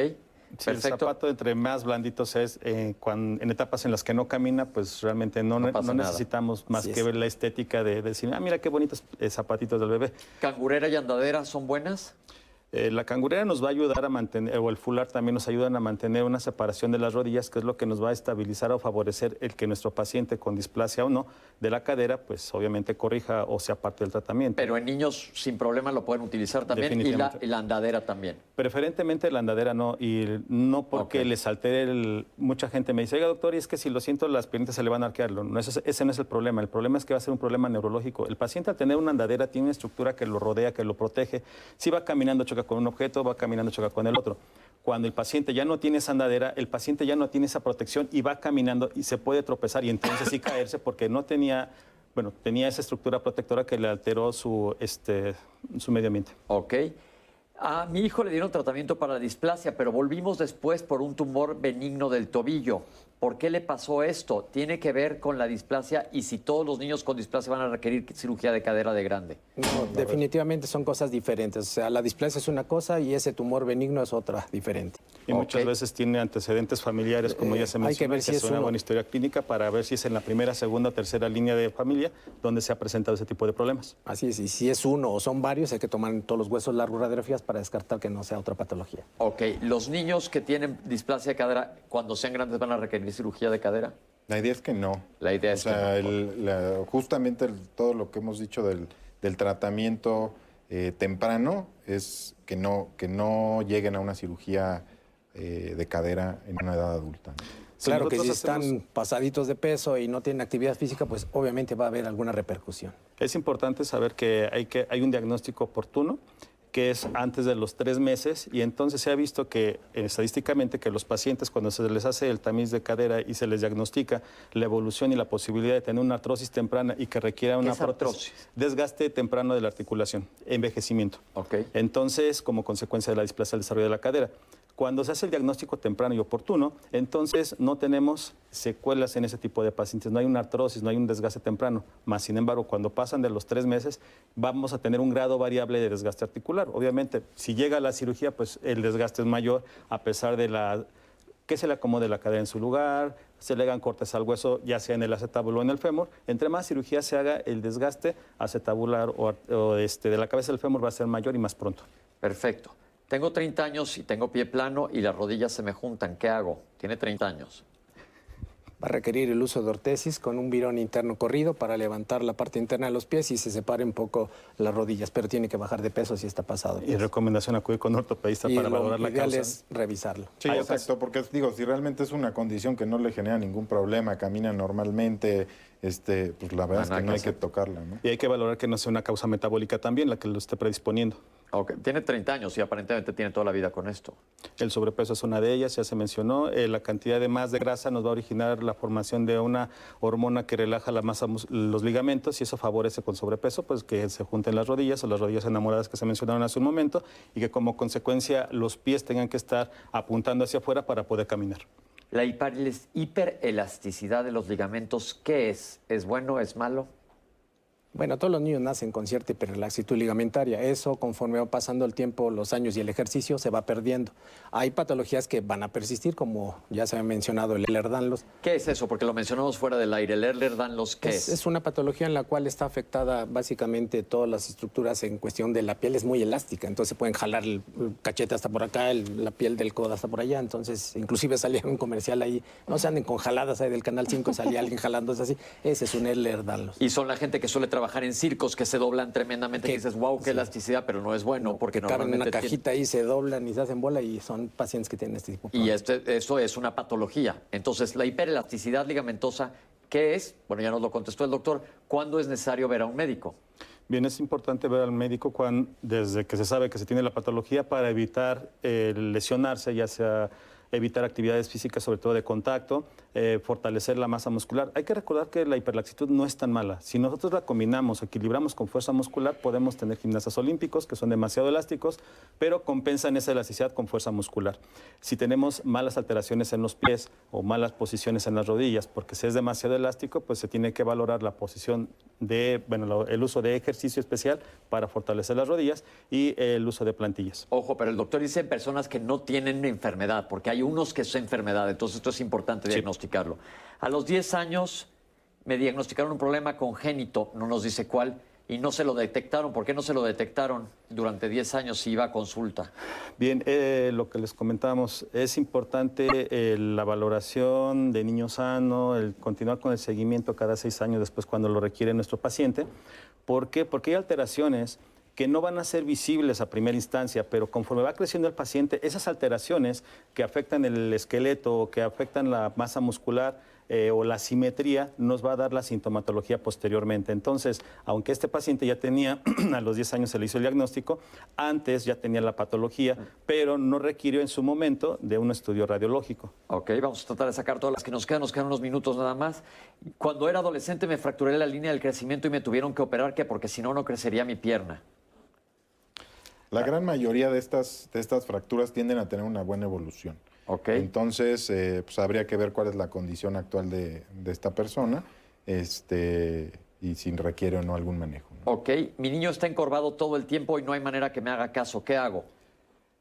Sí, el zapato entre más blanditos es, eh, cuan- en etapas en las que no camina, pues realmente no, no nada. necesitamos más Así que es. ver la estética de, de decir, ah, mira qué bonitos eh, zapatitos del bebé. ¿Cangurera y andadera son buenas? Eh, la cangurera nos va a ayudar a mantener, o el fular también nos ayudan a mantener una separación de las rodillas, que es lo que nos va a estabilizar o favorecer el que nuestro paciente con displasia o no de la cadera, pues obviamente corrija o sea parte del tratamiento. Pero en niños sin problema lo pueden utilizar también y la, Definitivamente. y la andadera también. Preferentemente la andadera no, y no porque les altere el... Mucha gente me dice, oiga doctor, y es que si lo siento las piernitas se le van a arquear. No, ese, ese no es el problema, el problema es que va a ser un problema neurológico. El paciente al tener una andadera tiene una estructura que lo rodea, que lo protege. Si va caminando choca con un objeto, va caminando choca con el otro. Cuando el paciente ya no tiene esa andadera, el paciente ya no tiene esa protección y va caminando y se puede tropezar y entonces sí caerse porque no tenía bueno, tenía esa estructura protectora que le alteró su, este, su medio ambiente. Ok. A mi hijo le dieron tratamiento para la displasia, pero volvimos después por un tumor benigno del tobillo. ¿Por qué le pasó esto? Tiene que ver con la displasia y si todos los niños con displasia van a requerir cirugía de cadera de grande. No, definitivamente son cosas diferentes. O sea, la displasia es una cosa y ese tumor benigno es otra diferente. Y muchas veces tiene antecedentes familiares, como ya se mencionó, hay que ver si es una uno. buena historia clínica para ver si es en la primera, segunda o tercera línea de familia donde se ha presentado ese tipo de problemas. Así es, y si es uno o son varios, hay que tomar todos los huesos largos radiografías para descartar que no sea otra patología. Ok, los niños que tienen displasia de cadera, cuando sean grandes van a requerir cirugía de cadera. La idea es que no. La idea O es que no. el- la- justamente el- todo lo que hemos dicho del, del tratamiento eh, temprano es que no, que no lleguen a una cirugía eh, de cadera en una edad adulta. ¿no? Claro que si están hacemos- pasaditos de peso y no tienen actividad física, pues obviamente va a haber alguna repercusión. Es importante saber que hay, que hay un diagnóstico oportuno que es antes de los tres meses y entonces se ha visto que eh, estadísticamente que los pacientes cuando se les hace el tamiz de cadera y se les diagnostica la evolución y la posibilidad de tener una artrosis temprana y que requiera una es artrosis? desgaste temprano de la articulación, envejecimiento. Ok. Entonces, como consecuencia de la displasia del desarrollo de la cadera. Cuando se hace el diagnóstico temprano y oportuno, entonces no tenemos secuelas en ese tipo de pacientes, no hay una artrosis, no hay un desgaste temprano. Más sin embargo, cuando pasan de los tres meses, vamos a tener un grado variable de desgaste articular. Obviamente, si llega a la cirugía, pues el desgaste es mayor a pesar de la que se le acomode la cadera en su lugar, se le hagan cortes al hueso, ya sea en el acetábulo o en el fémur. Entre más cirugía se haga, el desgaste acetabular o, o, este, de la cabeza del fémur va a ser mayor y más pronto. Perfecto. Tengo 30 años y tengo pie plano y las rodillas se me juntan. ¿Qué hago? Tiene 30 años. Va a requerir el uso de ortesis con un virón interno corrido para levantar la parte interna de los pies y se separe un poco las rodillas, pero tiene que bajar de peso si está pasado. Y recomendación acudir con un ortopedista Y para lo valorar la ideal causa. es revisarlo. Sí, Hay exacto, porque digo, si realmente es una condición que no le genera ningún problema, camina normalmente, este, pues la verdad Ah, es que no hay que tocarla, ¿no? Y hay que valorar que no sea una causa metabólica también la que lo esté predisponiendo. Tiene 30 años y aparentemente tiene toda la vida con esto. El sobrepeso es una de ellas, ya se mencionó. Eh, la cantidad de más de grasa nos va a originar la formación de una hormona que relaja la masa, los ligamentos y eso favorece con sobrepeso, pues que se junten las rodillas o las rodillas enamoradas que se mencionaron hace un momento y que como consecuencia los pies tengan que estar apuntando hacia afuera para poder caminar. La hiperelas- hiperelasticidad de los ligamentos, ¿qué es? ¿Es bueno? ¿Es malo? Bueno, todos los niños nacen con cierta hiperelastitud ligamentaria. Eso, conforme va pasando el tiempo, los años y el ejercicio, se va perdiendo. Hay patologías que van a persistir, como ya se ha mencionado el Ehlers-Danlos. ¿Qué es eso? Porque lo mencionamos fuera del aire. El Ehlers-Danlos, ¿qué Es, es? es una patología en la cual está afectada básicamente todas las estructuras en cuestión de la piel es muy elástica, entonces pueden jalar el el cachete hasta por acá, el- la piel del codo hasta por allá, entonces inclusive salía un comercial ahí, no se anden con jaladas ahí del Canal 5, salía alguien jalándose así, ese es un Ehlers-Danlos. Y son la gente que suele trabajar en circos que se doblan tremendamente. Que, Que- dices, wow, qué elasticidad, pero no es bueno porque Caben en una normalmente tiene- cajita ahí, se doblan y se hacen bola y son pacientes que tienen este tipo de Y este, eso es una patología. Entonces, la hiperelasticidad ligamentosa, ¿qué es? Bueno, ya nos lo contestó el doctor. ¿Cuándo es necesario ver a un médico? Bien, es importante ver al médico cuando, desde que se sabe que se tiene la patología para evitar eh, lesionarse, ya sea evitar actividades físicas, sobre todo de contacto, eh, fortalecer la masa muscular. Hay que recordar que la hiperlaxitud no es tan mala. Si nosotros la combinamos, equilibramos con fuerza muscular, podemos tener gimnastas olímpicos que son demasiado elásticos, pero compensan esa elasticidad con fuerza muscular. Si tenemos malas alteraciones en los pies o malas posiciones en las rodillas, porque si es demasiado elástico, pues se tiene que valorar la posición de, bueno, el uso de ejercicio especial para fortalecer las rodillas y el uso de plantillas. Ojo, pero el doctor dice personas que no tienen enfermedad, porque hay unos que es enfermedad, entonces esto es importante diagnosticarlo. A los 10 años me diagnosticaron un problema congénito, no nos dice cuál, y no se lo detectaron. ¿Por qué no se lo detectaron durante 10 años si iba a consulta? Bien, eh, lo que les comentábamos, es importante eh, la valoración de niño sano, el continuar con el seguimiento cada seis años después cuando lo requiere nuestro paciente. ¿Por qué? Porque hay alteraciones que no van a ser visibles a primera instancia, pero conforme va creciendo el paciente, esas alteraciones que afectan el esqueleto, que afectan la masa muscular, eh, o la simetría nos va a dar la sintomatología posteriormente. Entonces, aunque este paciente ya tenía, *clears throat* a los 10 años se le hizo el diagnóstico, antes ya tenía la patología, pero no requirió en su momento de un estudio radiológico. Ok, vamos a tratar de sacar todas las que nos quedan, nos quedan unos minutos nada más. Cuando era adolescente me fracturé la línea del crecimiento y me tuvieron que operar, que porque si no, no crecería mi pierna. La gran mayoría de estas, de estas fracturas tienden a tener una buena evolución. Entonces, eh, pues habría que ver cuál es la condición actual de, de, esta persona este, y si requiere o no algún manejo. Ok, mi niño está encorvado todo el tiempo y no hay manera que me haga caso. ¿Qué hago?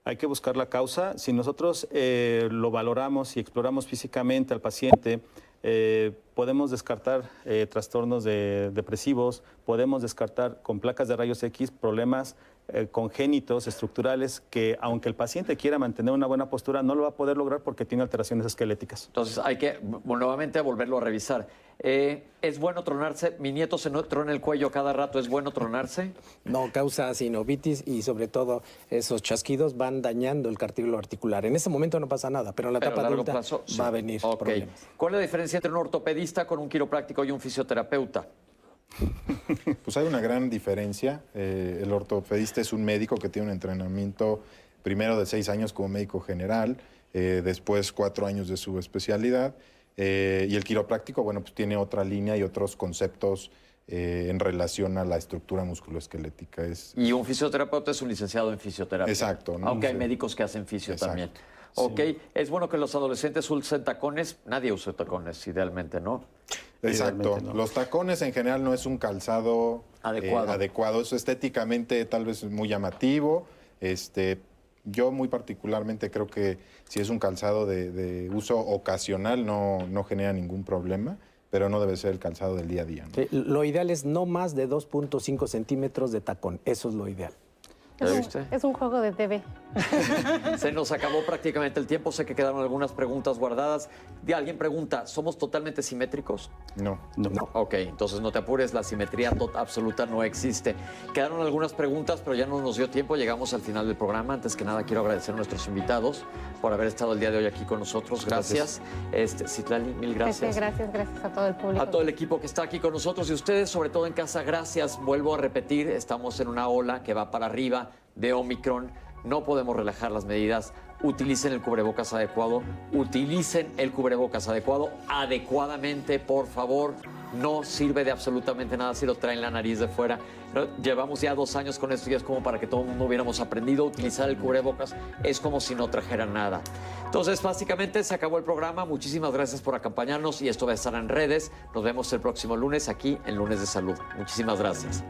Hay que buscar la causa. Si nosotros eh, lo valoramos y exploramos físicamente al paciente, eh, podemos descartar trastornos depresivos, podemos descartar con placas de rayos X problemas eh, congénitos, estructurales, que aunque el paciente quiera mantener una buena postura, no lo va a poder lograr porque tiene alteraciones esqueléticas. Entonces hay que nuevamente volverlo a revisar. Eh, ¿Es bueno tronarse? Mi nieto se trona el cuello cada rato, ¿es bueno tronarse? No, causa sinovitis y sobre todo esos chasquidos van dañando el cartílago articular. En ese momento no pasa nada, pero en la etapa adulta va a venir problemas. ¿Cuál es la diferencia entre un ortopedista con un quiropráctico y un fisioterapeuta? Pues hay una gran diferencia. Eh, el ortopedista es un médico que tiene un entrenamiento primero de seis años como médico general, eh, después cuatro años de su especialidad. Eh, y el quiropráctico, bueno, pues tiene otra línea y otros conceptos en relación a la estructura musculoesquelética. Es, y un fisioterapeuta es un licenciado en fisioterapia. Exacto. Aunque hay médicos que hacen fisio también. Ok, es bueno que los adolescentes usen tacones. Nadie usa tacones, idealmente, ¿no? Exacto. Los tacones en general no es un calzado eh, adecuado. adecuado. Es estéticamente tal vez muy llamativo. Este, yo muy particularmente creo que si es un calzado de, uso ocasional no, no, genera ningún problema, pero no debe ser el calzado del día a día. lo ideal es no más de 2.5 centímetros de tacón. Eso es lo ideal. Es un, juego de TV. *laughs* Se nos acabó prácticamente el tiempo. Sé que quedaron algunas preguntas guardadas. De alguien pregunta, ¿somos totalmente simétricos? No. No. Ok, entonces no te apures, la simetría absoluta no existe. Quedaron algunas preguntas, pero ya no nos dio tiempo. Llegamos al final del programa. Antes que nada, quiero agradecer a nuestros invitados por haber estado el día de hoy aquí con nosotros. Gracias. Este, Citlali, mil gracias. gracias, gracias a todo el público. A todo el equipo que está aquí con nosotros y ustedes, sobre todo en casa, gracias. Vuelvo a repetir, estamos en una ola que va para arriba de Omicron. No podemos relajar las medidas. Utilicen el cubrebocas adecuado. Utilicen el cubrebocas adecuado adecuadamente, por favor. No sirve de absolutamente nada si lo traen la nariz de fuera. Llevamos ya dos años con esto y es como para que todo el mundo hubiéramos aprendido a utilizar el cubrebocas. Es como si no trajera nada. Entonces, básicamente se acabó el programa. Muchísimas gracias por acompañarnos y esto va a estar en redes. Nos vemos el próximo lunes aquí en Lunes de Salud. Muchísimas gracias.